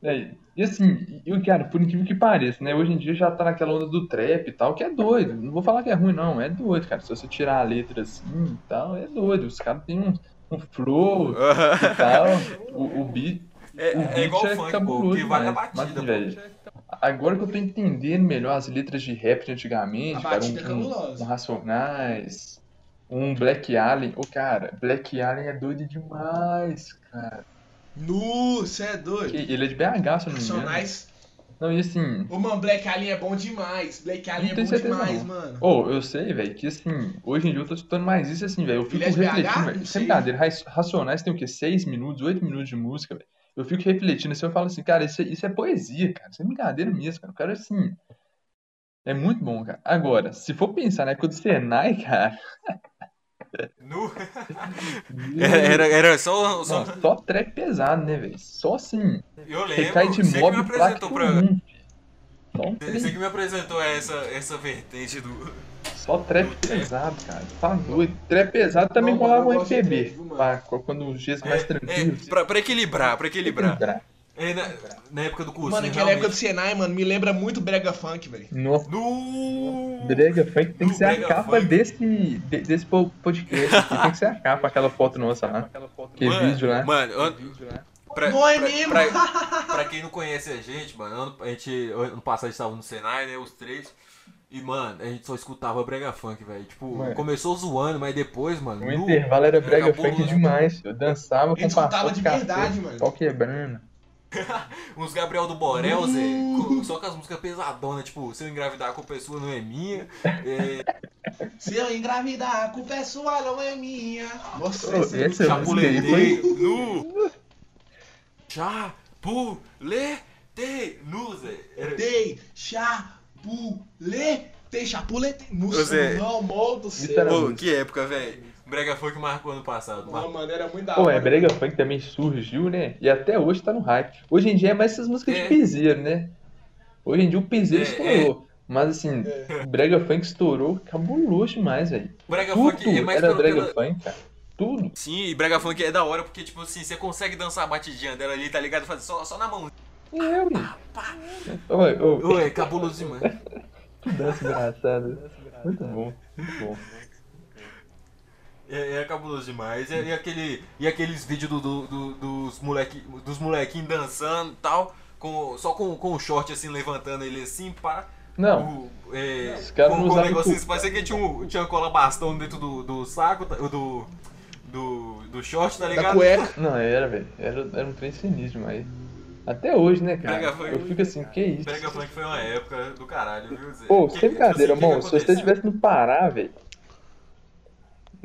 Véi, e assim, eu, cara, por incrível que pareça, né? Hoje em dia já tá naquela onda do trap e tal, que é doido. Não vou falar que é ruim, não. É doido, cara. Se você tirar a letra assim e tal, é doido. Os caras têm um, um flow e tal. O, o beat. É, o é beat igual o é funk, pô, cabuloso que vale a. Mas, batida, pô. velho, agora que eu tô entendendo melhor as letras de rap de antigamente, A cara, batida é um, um, cabulosa. um Racionais, um Black Alien. Ô, cara, Black Alien é doido demais, cara. Nu, você é Que- doido. Ele é de BH, se eu não me engano. Racionais. Não, e assim, Ô, mano, Black Alien é bom demais. Black Alien é bom demais, não. mano. Ô, eu sei, velho, que assim, hoje em dia eu tô escutando mais isso assim, velho. Eu fico é refletindo, velho. Sem brincadeira, Ra- Racionais tem o quê? 6 minutos, 8 minutos de música, velho. Eu fico refletindo assim, eu falo assim, cara, isso, é- isso é poesia, cara. Isso é brincadeira mesmo, cara. O cara, assim. É muito bom, cara. Agora, se for pensar na época do Senai, cara. Nu. Era, era, era só. só... Não, só trap pesado, né, velho? Só assim. Eu lembro. de Você que me apresentou pra. Um, Você que me apresentou essa, essa vertente do. só trap pesado, cara. Tá doido. Trap pesado também rolava um MPB. trap, quando os dias mais É, tranquilos. pra, pra equilibrar, pra equilibrar. Equilibrar. É, na, na época do curso. Mano, aquela época do Senai, mano, me lembra muito Brega Funk, velho. Nossa, No. Brega Funk tem que No ser a capa Funk. desse, de- desse po- podcast. aqui. tem que ser a capa, aquela foto nossa lá. Que Mano, vídeo lá. Mano, eu- pra, Não é pra- mesmo? Pra, pra quem não conhece a gente, mano, ano, a gente, ano passado a gente tava no Senai, né? Os três. E, mano, a gente só escutava brega funk, velho. Tipo, Mano. começou zoando, mas depois, mano. O nu, intervalo era brega funk no- demais. Eu dançava A com gente escutava pastor de café, verdade, mano. Pau quebrando. Uns Gabriel do Borel, Zé. com- Só com as músicas pesadonas, tipo, se eu engravidar com pessoa não é minha. É, Se eu engravidar, a culpa é sua, não é minha. Nossa, Ô, esse é Chapuletei, nu. Chapuletei, nu, Zé. Era- Dei, chapulete, chapulete. Nossa, Ô, Zé. não, mal do céu. Pô, que época, velho. Brega Funk marcou ano passado. Mano, era muito da Pô, hora. é, brega funk também surgiu, né? E até hoje tá no hype. Hoje em dia é mais essas músicas É. de piseiro, né? Hoje em dia o piseiro É, estourou. Mas assim, É. brega funk estourou, cabuloso demais, velho. Brega Tudo Funk é mais era brega pela- funk, cara. Tudo. Sim, e Brega Funk é da hora porque, tipo assim, você consegue dançar a batidinha dela ali, tá ligado? Fazer só, só na mão. E eu, Pá. Oi, oi, é cabuloso demais. que dança engraçada. Muito bom, muito bom. É, é cabuloso demais. E, e aquele, e aqueles vídeos do, do- do- dos, moleque, dos molequinhos dançando e tal, com, só com, com o short assim, levantando ele assim, pá. Não, O, é, Os caras com, não com usavam cu- parecia que tinha, um, tinha cola bastão dentro do, do saco, tá- do, do, do short, tá Da ligado? cueca. não, era, velho. Era, era um trem sinistro, mas. Até hoje, né, cara? Eu fico assim, que isso? Brega Funk foi uma época do caralho, viu, Zé? Pô, sem brincadeira, assim, irmão. Se você estivesse no Pará, velho.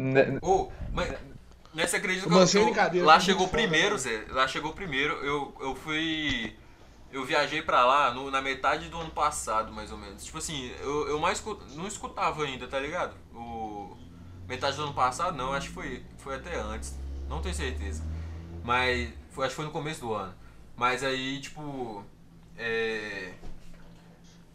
Né- Ô, mas nessa acredito que eu, sem eu- brincadeira, lá chegou foda, primeiro, né? Zé. Lá chegou primeiro. Eu, eu fui. Eu viajei pra lá no- na metade do ano passado, mais ou menos. Tipo assim, eu, eu mais não escutava ainda, tá ligado? O metade do ano passado, não, acho que foi, foi até antes. Não tenho certeza. Mas foi, acho que foi no começo do ano. Mas aí, tipo. É.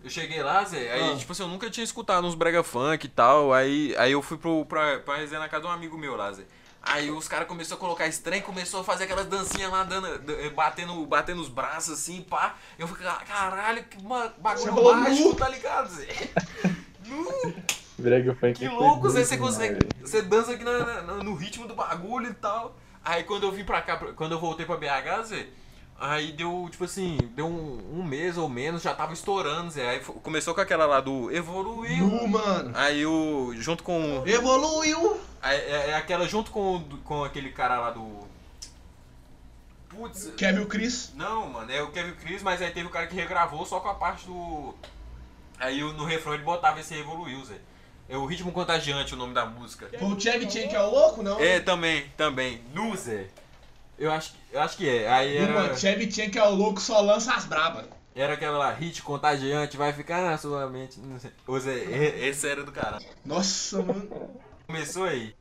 Eu cheguei lá, Zé, aí, Ah. tipo assim, eu nunca tinha escutado uns brega funk e tal, aí, aí eu fui pro, pra, pra resenha na casa de um amigo meu lá, Zé. Aí os caras começaram a colocar esse trem, começou a fazer aquelas dancinhas lá, dando, d- batendo, batendo os braços assim, pá. Eu fiquei, "Ah, caralho, que bagulho mágico, nu. tá ligado, Zé? Brega funk que foi louco, Zé, você consegue, velho. você dança aqui na- na- no ritmo do bagulho e tal. Aí quando eu vim pra cá, quando eu voltei pra BH, Zé, aí deu, tipo assim, deu um, um mês ou menos, já tava estourando, Zé. Aí começou com aquela lá do Evoluiu. Nu, mano. Aí o. Junto com. Evoluiu. É, é- é aquela junto com, com aquele cara lá do. Putz. Kevin Chris. Não, mano, é o Kevin Chris, mas aí teve o cara que regravou só com a parte do. Aí no refrão ele botava esse Evoluiu, Zé. É o Ritmo Contagiante o nome da música. Foi o Chevy Chen que é o louco, não? É, também, também. Nu, Zé. Eu acho, que- eu acho que é. Aí era, mano, Chevy Chen que é o louco só lança as brabas. era aquela lá, hit contagiante, vai ficar na sua mente. Não sei. Ô, esse era do cara. Nossa, mano. Começou aí.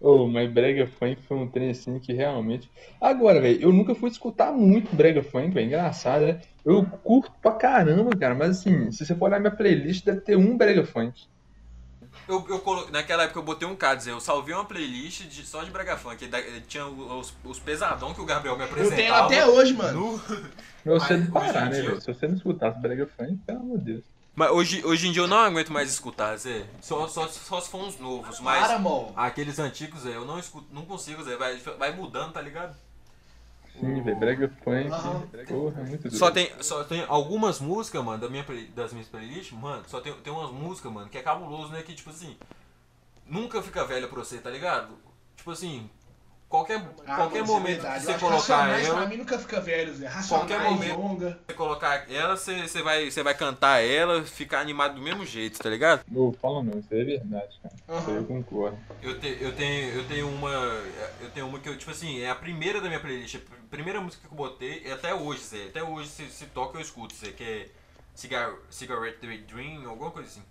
Oh, mas Brega Funk foi um trem assim que realmente. Agora, velho, eu nunca fui escutar muito Brega Funk, velho. Engraçado, né? Eu curto pra caramba, cara. Mas assim, se você for olhar minha playlist, deve ter um Brega Funk. Eu, eu colo... Naquela época eu botei um K, dizer, eu salvei uma playlist de, só de Brega Funk. Da, tinha os, os pesadão que o Gabriel me apresentava. Eu tenho até hoje, mano. No... Você não parar, né, velho? Se você não escutasse Brega Funk, pelo amor de Deus. Mas hoje, hoje em dia eu não aguento mais escutar, Zé. Só, só, só se for uns novos. Mas Para, aqueles antigos, Zé, eu não escuto, não consigo, Zé. Vai, vai mudando, tá ligado? Sim, velho, Brega Funk. Porra, muito doido. Só tem, só tem algumas músicas, mano, da minha, das minhas playlists, mano, só tem, tem umas músicas, mano, que é cabuloso, né? Que, tipo assim, nunca fica velha pra você, tá ligado? Tipo assim, qualquer, Ah, qualquer é momento verdade. que Eu você acho colocar Racionais pra ela, mim nunca fica velho, Zé. Racionais, Qualquer momento. longa. você colocar ela, você, você, vai, você vai cantar ela, ficar animado do mesmo jeito, tá ligado? Não fala não, isso é verdade, cara. Isso aí eu concordo. Eu, te, eu, tenho, eu tenho uma. Eu tenho uma que eu, tipo assim, é a primeira da minha playlist. A primeira música que eu botei, e até hoje, Zé. Até hoje se, se toca eu escuto, Zé, que é Cigar, Cigarette Dream, alguma coisa assim.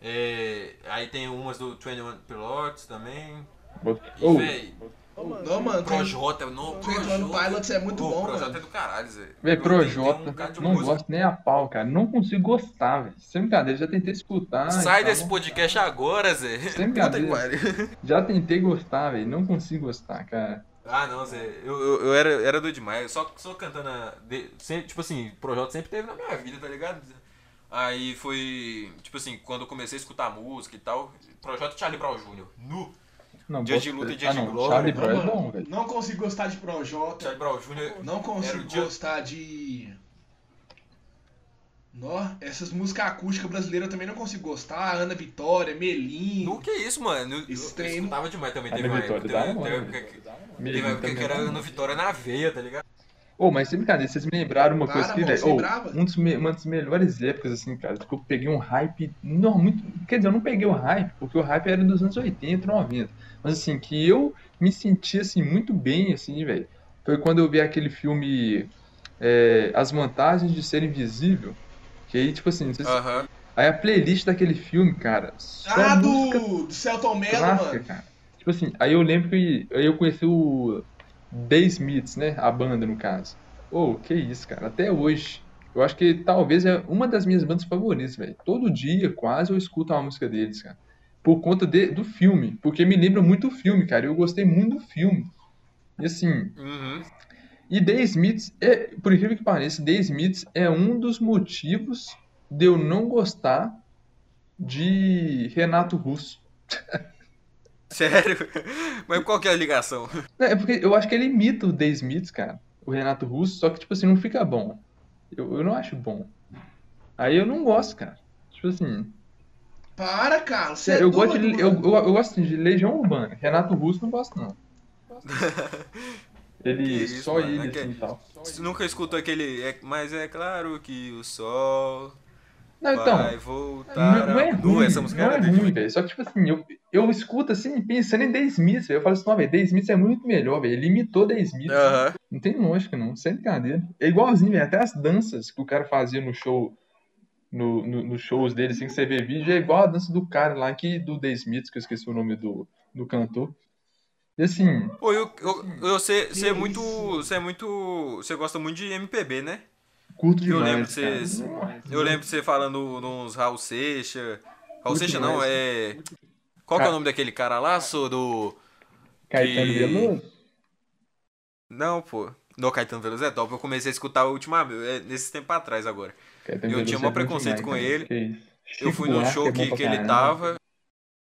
É, aí tem umas do 21 Pilots também. Bot- E, Oh, véi, Não, mano. tem- Projota, não, Twenty One Pilots é muito Pô, bom, Projota mano. é do caralho, Zé. Tenho- Projota, um cara não música. gosto nem a pau, cara. Não consigo gostar, velho. Sem brincadeira, já tentei escutar. Sai tal. desse podcast agora, Zé. Sem brincadeira. Já tentei gostar, velho. Não consigo gostar, cara. Ah, não, Zé. Eu, eu, eu era, era doido demais. Só, só cantando. a- de- sempre, tipo assim, Projota sempre teve na minha vida, tá ligado? Aí foi. Tipo assim, quando eu comecei a escutar música e tal. Projota e Charlie Brown Jr. Nu. Não, Dia de luta e dia ah, de não, glória. Charlie Não, Brown é bom, velho. não consigo gostar de Projota. Charlie Brown Jr. Não consigo gostar de. Nó, essas músicas acústicas brasileiras eu também não consigo gostar. Ana Vitória, Melim. Nu, que isso, mano? Eu, Esse eu escutava demais também. Teve uma Vitória época, teve, uma, teve né? época que, Me teve Vitória na veia, tá ligado? Ô, mas sem brincadeira, vocês me lembraram uma Para, coisa que, mano, velho. lembrava? um dos me- uma das melhores épocas, assim, cara, que eu peguei um hype. Não, muito. Quer dizer, eu não peguei o hype, porque o hype era dos anos 80, 90. Mas assim, que eu me senti assim, muito bem, assim, velho. Foi quando eu vi aquele filme é, As Vantagens de Ser Invisível. Que aí, tipo assim, não sei se- Aham. aí a playlist daquele filme, cara, só Ah, música do, do Celton Mello, clássica, mano. cara. Tipo assim, aí eu lembro que aí eu conheci o The Smiths, né? A banda, no caso. Ô, que isso, cara. Até hoje. Eu acho que talvez é uma das minhas bandas favoritas, velho. Todo dia, quase, eu escuto uma música deles, cara. Por conta de- do filme. Porque me lembra muito do filme, cara. Eu gostei muito do filme. E assim, Uhum. e The Smiths, é, por incrível que pareça, The Smiths é um dos motivos de eu não gostar de Renato Russo. Sério? Mas qual que é a ligação? É porque eu acho que ele imita o The Smiths, cara. O Renato Russo, só que, tipo assim, não fica bom. Eu, eu não acho bom. Aí eu não gosto, cara. Tipo assim, Para, cara. Você é eu gosto, doido, de, eu, eu, eu gosto assim, de Legião Urbana. Renato Russo não gosto, não. Ele, isso, só mano, ele, é que- assim, e tal. Você nunca escutou aquele. é- mas é claro que o sol Não, então, vai não, voltar. não é ruim, essa música não é ruim, velho. Só que, tipo assim, eu, eu escuto assim, pensando em The velho. Eu falo assim, não, velho, The é muito melhor, velho. Ele imitou The Smiths. Aham. Não tem lógica, não. Sem brincadeira. É igualzinho, velho. Até as danças que o cara fazia no show, no, no- nos shows dele, assim, que você vê vídeo, é igual a dança do cara lá, que, do The que eu esqueci o nome do, do cantor. E assim, Pô, eu, eu, eu, você, você é muito. Você é muito. Você gosta muito de MPB, né? Curto Eu demais, lembro de cara. Eu lembro de você falando nos Raul Seixas. Raul Seixas não, demais. é. Qual que é o nome daquele cara lá, sou do. Caetano que- Veloso? Não, pô. No Caetano Veloso é top. Eu comecei a escutar o último. é, Nesse tempo atrás agora. Caetano Eu Veloso tinha é maior bom preconceito demais, com cara. ele. Eu fui no show é que, que ele tava.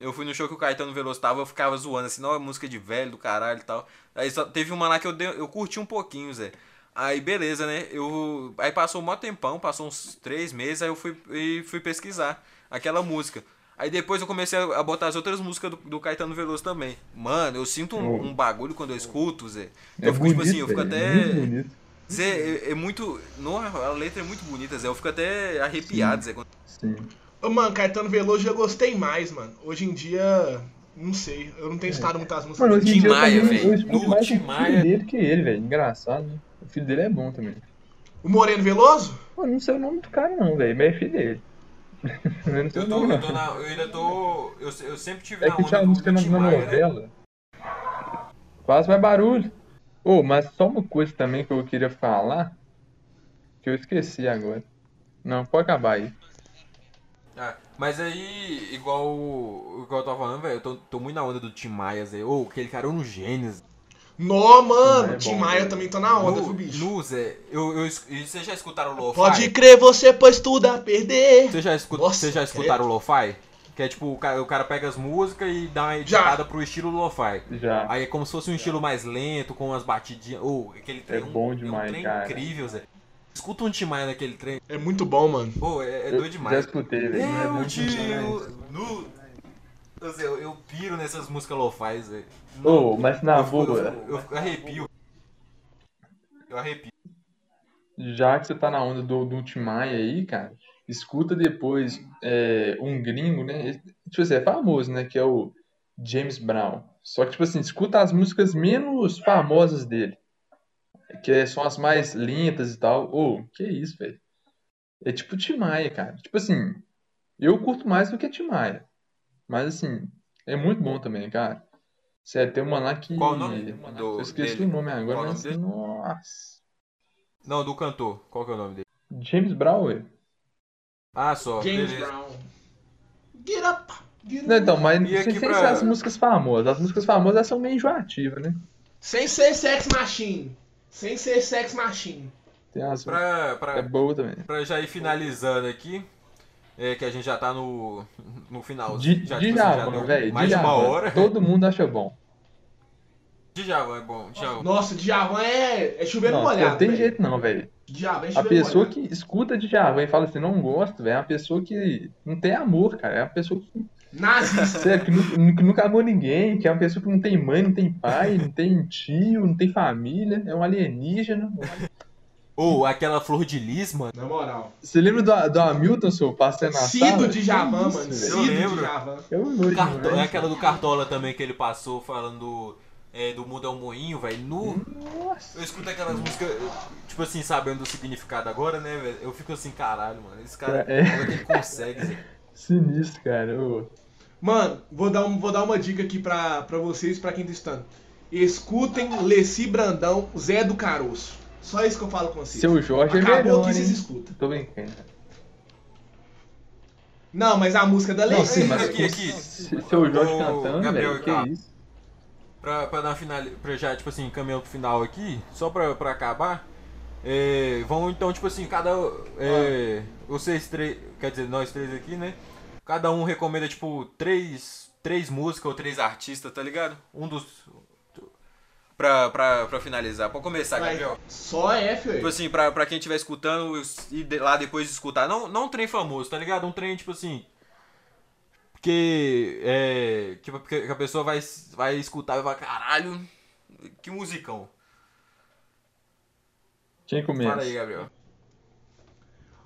Eu fui no show que o Caetano Veloso tava, eu ficava zoando assim, não, é música de velho do caralho e tal. Aí só teve uma lá que eu, dei, eu curti um pouquinho, Zé. Aí beleza, né? Eu, aí passou um maior tempão, passou uns três meses, aí eu fui, e fui pesquisar aquela música. Aí depois eu comecei a botar as outras músicas do, do Caetano Veloso também. Mano, eu sinto um, um bagulho quando eu escuto, Zé. É Eu fico tipo bonito, assim, eu fico é até. muito bonito. Zé, é, é muito. Não, a letra é muito bonita, Zé. Eu fico até arrepiado, Zé. quando- Sim. Ô, mano, Caetano Veloso eu gostei mais, mano. Hoje em dia, não sei. Eu não tenho estado muitas músicas. Mano, hoje em Tim dia Maia, velho. No Tim Maia. dele que ele, velho. Engraçado, né? O filho dele é bom também. O Moreno Veloso? Pô, não sei o nome do cara não, velho, mas é filho dele. Eu Eu, tô, nome eu, tô na, eu ainda tô. Eu, eu sempre tive É na que onda tinha música na, né? novela. Faz mais barulho. Oh, mas só uma coisa também que eu queria falar, que eu esqueci agora. Não, pode acabar aí. Ah, mas aí, igual, igual eu tava falando, velho, eu tô, tô, muito na onda do Tim Maia, Zé. Ô, oh, aquele cara no Gênesis. Nó, mano, Tim Maia, é também tô na onda, viu, bicho? No, Zé, eu, eu, vocês já escutaram o Lo-Fi? Pode crer, você pôs tudo a perder. Vocês já, escut, Nossa, já escutaram é. o Lo-Fi? Que é tipo, o cara, o cara pega as músicas e dá uma editada pro estilo lo-fi. Já. Aí é como se fosse um estilo mais lento, com umas batidinhas. Ou oh, aquele trem. É bom demais, é um trem cara. incrível, Zé. Escuta um Tim Maia naquele trem. É muito bom, mano. Pô, é, é doido demais. Já escutei, velho. É, é tio. No... Eu, eu piro nessas músicas lo-fi, Zé. Ô, oh, mas na boa. Eu, eu, eu arrepio. Eu arrepio. Já que você tá na onda do, do Tim Maia aí, cara escuta depois é, um gringo, né? Tipo assim, é famoso, né? Que é o James Brown. Só que, tipo assim, escuta as músicas menos famosas dele. Que são as mais lentas e tal. Ô, oh, que isso, velho. É tipo Timaya, cara. Tipo assim, eu curto mais do que Timaya. Mas assim, é muito bom também, cara. Sério, tem uma lá que. Qual o nome? Do, eu esqueci dele. o nome agora, Qual mas. Nome Nossa. Não, do cantor. Qual que é o nome dele? James Brown, velho. Ah, só. James beleza. Brown. Get up! Get up. Não, então, mas E aqui sem pra- ser as músicas famosas. As músicas famosas elas são meio enjoativas, né? Sem ser Sex Machine. Sem ser Sex Machine. Tem as... Pra, pra, É boa também. pra já ir finalizando aqui, é que a gente já tá no, no final. Di- já, tipo assim, deu velho. mais de uma hora. Todo mundo acha bom. Djavan é bom. Djavan. Nossa, Djavan é, é chover no molhado. não tem velho. jeito não, velho. Djavan é A chover no pessoa molhado. que escuta Djavan e fala assim, não gosto, velho, é uma pessoa que não tem amor, cara. É uma pessoa que, Nazista. sério, que, nu- que nunca amou ninguém, que é uma pessoa que não tem mãe, não tem pai, não tem tio, não tem família, é um alienígena. Ou aquela flor de lis, mano. Na moral. Você lembra do, do Hamilton, seu passando na Cido sala? Djavan, Que mano. isso, Eu Cido lembro. Djavan. Eu não Carto- demais, é aquela do Cartola também que ele passou falando é, do mundo é um moinho, velho. No... Nossa. Eu escuto aquelas músicas, tipo assim, sabendo o significado agora, né, velho? Eu fico assim, caralho, mano. Esse cara, É. como é que ele consegue, Zé? Sinistro, cara. Ô, Mano, vou dar, um, vou dar uma dica aqui pra, pra vocês, pra quem tá escutando. Escutem Leci Brandão, Zé do Caroço. Só isso que eu falo com vocês. Seu Jorge é Acabou melhor, que vocês hein? escutam. Tô brincando. Não, mas a música da Não, Leci. sim, mas aqui, aqui. se- seu Jorge Ô, cantando, Gabriel, velho, que tá. isso? Pra, pra dar final, pra já, tipo assim, caminhando pro final aqui, só pra, pra acabar, é, vamos então, tipo assim, cada. É, vocês três, quer dizer, nós três aqui, né? Cada um recomenda, tipo, três, três músicas ou três artistas, tá ligado? Um dos. Pra, pra, pra finalizar. Pra começar, Vai, Gabriel. Só F, Tipo velho. assim, pra, pra quem estiver escutando e de- lá depois de escutar. Não, não um trem famoso, tá ligado? Um trem, tipo assim. Porque. É. Tipo, porque a pessoa vai, vai escutar e vai falar, caralho, que musicão. Quem começa? Fala aí, Gabriel.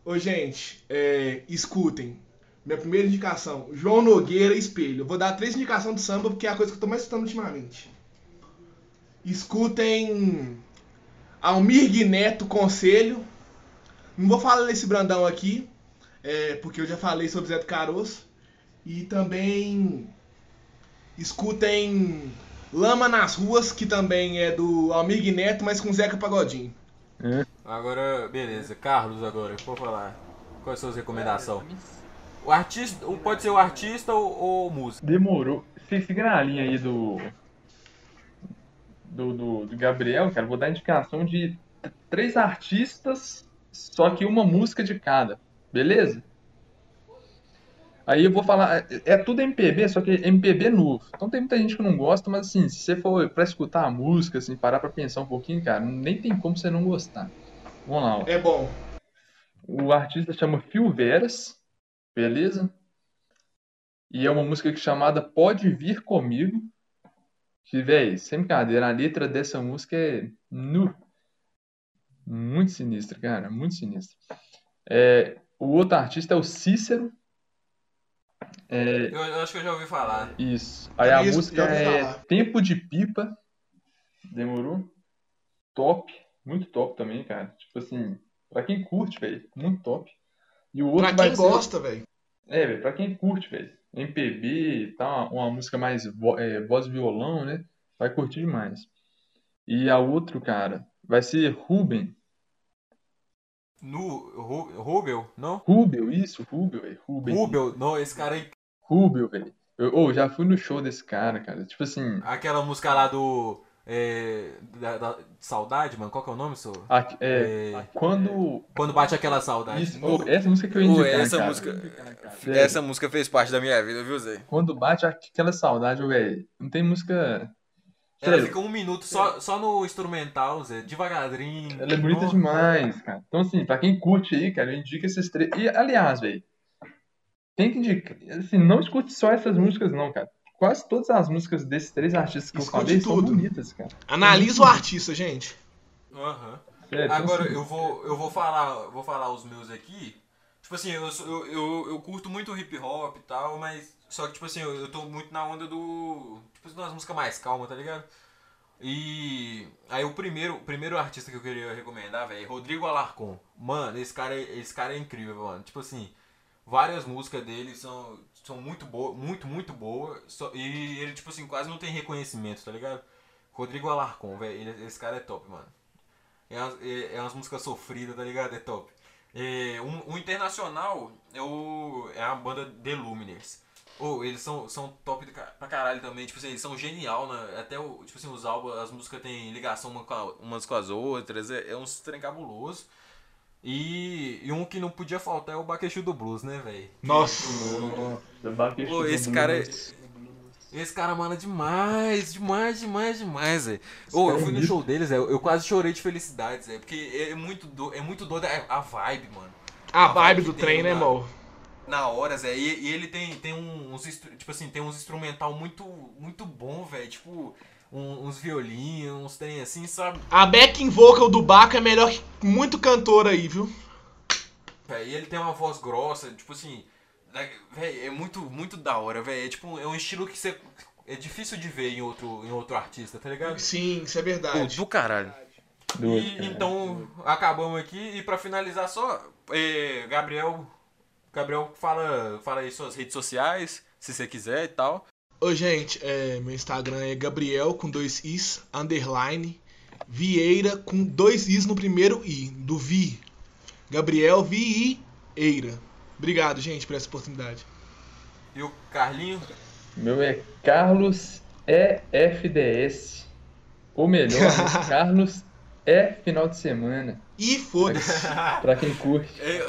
Ô, gente, é, escutem. Minha primeira indicação, João Nogueira, Espelho. Eu vou dar três indicações de samba, porque é a coisa que eu tô mais escutando ultimamente. Escutem Almir Neto, Conselho. Não vou falar desse Brandão aqui, é, porque eu já falei sobre Zé do Caroço. E também escutem Lama nas Ruas, que também é do Almir Neto, mas com Zeca Pagodinho. Agora, beleza. Carlos, agora, por falar. Quais são as recomendações? O artista. Pode ser o artista ou, ou música. Demorou. Se seguir na linha aí do, do, do, do Gabriel, cara, vou dar indicação de três artistas, só que uma música de cada, beleza? Aí eu vou falar, é, é tudo MPB, só que MPB novo. Então tem muita gente que não gosta, mas assim, se você for pra escutar a música, assim, parar pra pensar um pouquinho, cara, nem tem como você não gostar. Vamos lá, ó. É bom. O artista chama Phil Veras, beleza? E é uma música que chamada Pode Vir Comigo. Que, véi, sem brincadeira, a letra dessa música é nu. Muito sinistra, cara, muito sinistra. É, o outro artista é o Cícero. É, Eu, eu acho que eu já ouvi falar. isso. Aí a Isso, música é falar. Tempo de Pipa. Demorou? Top. Muito top também, cara. Tipo assim, pra quem curte, velho, muito top. E o outro Pra quem gosta, velho. é, velho, pra quem curte, velho. MPB e tal, uma música mais vo- é, voz e violão, né? vai curtir demais. E a outro, cara, vai ser Ruben. No Rubel, não? Rubel, isso, Rubel, velho. Rubel. Rubel, não, esse cara aí. Rubel, velho. Eu oh, já fui no show desse cara, cara. Tipo assim. Aquela música lá do. É, da, da, saudade, mano. Qual que é o nome, senhor? É, é, quando. Quando bate aquela saudade. Isso, oh, essa música que eu indicar, essa cara. música. Essa música fez parte da minha vida, viu, Zé? Quando bate aquela saudade, velho. Não tem música. Ela fica um minuto só, só no instrumental, Zé, devagarinho. Ela é bonita demais, cara. Então, assim, pra quem curte aí, cara, eu indico esses três. E, aliás, velho, tem que indicar. Assim, não escute só essas músicas, não, cara. Quase todas as músicas desses três artistas que escute eu falei tudo. são bonitas, cara. Analisa o artista, gente. Aham. Uhum. Agora, eu vou, eu vou falar, vou falar os meus aqui. Tipo assim, eu, eu, eu, eu curto muito hip hop e tal, mas só que, tipo assim, eu, eu tô muito na onda do. Tipo, das músicas mais calmas, tá ligado? E aí o primeiro, o primeiro artista que eu queria recomendar, velho, é Rodrigo Alarcon. Mano, esse cara, esse cara é incrível, mano. Tipo assim, várias músicas dele são, são muito boas, muito, muito boas. E ele, tipo assim, quase não tem reconhecimento, tá ligado? Rodrigo Alarcon, velho, esse cara é top, mano. É umas, é, é umas músicas sofridas, tá ligado? É top. É, um, um internacional é, o, é a banda The Luminers. Oh, eles são, são top pra caralho também, tipo assim, eles são genial, né? Até o, tipo assim, os álbuns, as músicas têm ligação uma com a, umas com as outras, é, é um trem cabuloso. E, e um que não podia faltar é o Baquechu do Blues, né, velho? Nossa! Pô, esse cara é. Esse cara manda demais, demais, demais, demais, velho. Ô, eu fui no show deles, eu, eu quase chorei de felicidade, Zé. Porque é muito, do, é muito doido a, a vibe, mano. A, a vibe, vibe do trem, né, mano? na hora, Zé. E, e, ele tem, tem uns, tipo assim, tem uns instrumental muito, muito bom, velho. Tipo, um, uns violinos, uns trem assim, sabe? A backing vocal do Baco é melhor que muito cantor aí, viu? E ele tem uma voz grossa, tipo assim, né, velho, é muito, muito da hora, velho. É tipo, é um estilo que você é difícil de ver em outro, em outro artista, tá ligado? Sim, isso é verdade. Pô, do caralho. Do e, então, acabamos aqui. E pra finalizar só, é, Gabriel Gabriel, fala, fala aí suas redes sociais, se você quiser e tal. Ô, gente, é, meu Instagram é Gabriel com dois Is, underline, Vieira com dois Is no primeiro I, do Vi. Gabriel Vieira. Obrigado, gente, por essa oportunidade. E o Carlinho? Meu é Carlos EFDS. Ou melhor, Carlos é final de semana. E foda-se. pra quem curte. É,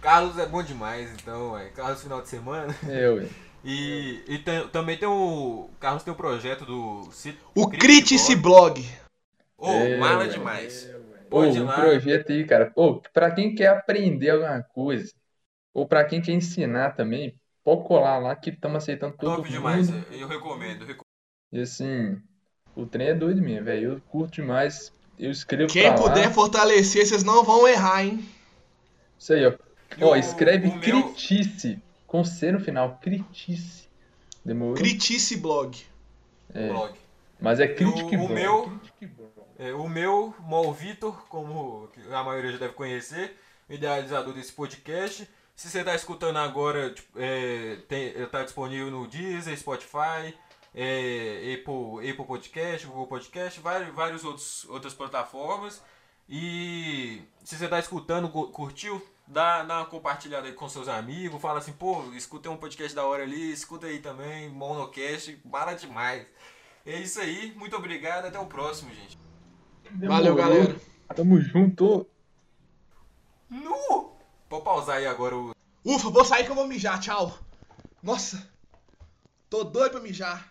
Carlos é bom demais, então, ué. Carlos final de semana. É, ué. E, e tem, também tem o. Carlos tem o projeto do. O Critice Blog. Ô, oh, é, mala demais. É, Pô, um projeto aí, cara. Pô, pra quem quer aprender alguma coisa, ou pra quem quer ensinar também, pode colar lá que estamos aceitando todo Top mundo. demais, eu recomendo, eu recomendo. E assim, o trem é doido mesmo, velho. Eu curto demais eu escrevo Quem puder lá. fortalecer, vocês não vão errar, hein? Isso aí, ó. Ó, escreve critice. Meu... Com C no final. Critice. Demorou? Critice blog. É. Blog. Mas é Critic o, o meu, é, o meu, Mol Vitor, como a maioria já deve conhecer, idealizador desse podcast. Se você está escutando agora, tipo, é, está disponível no Deezer, Spotify, é, Apple, Apple Podcast, Google Podcast, vários, vários outros outras plataformas. E se você está escutando, curtiu, dá, dá uma compartilhada aí com seus amigos, fala assim, pô, escutei um podcast da hora ali, escuta aí também, Monocast, bala demais. É isso aí, muito obrigado, até o próximo, gente. Valeu, galera. Tamo junto. Nu! Vou pausar aí agora o. Ufa, vou sair que eu vou mijar, tchau. Nossa, tô doido pra mijar.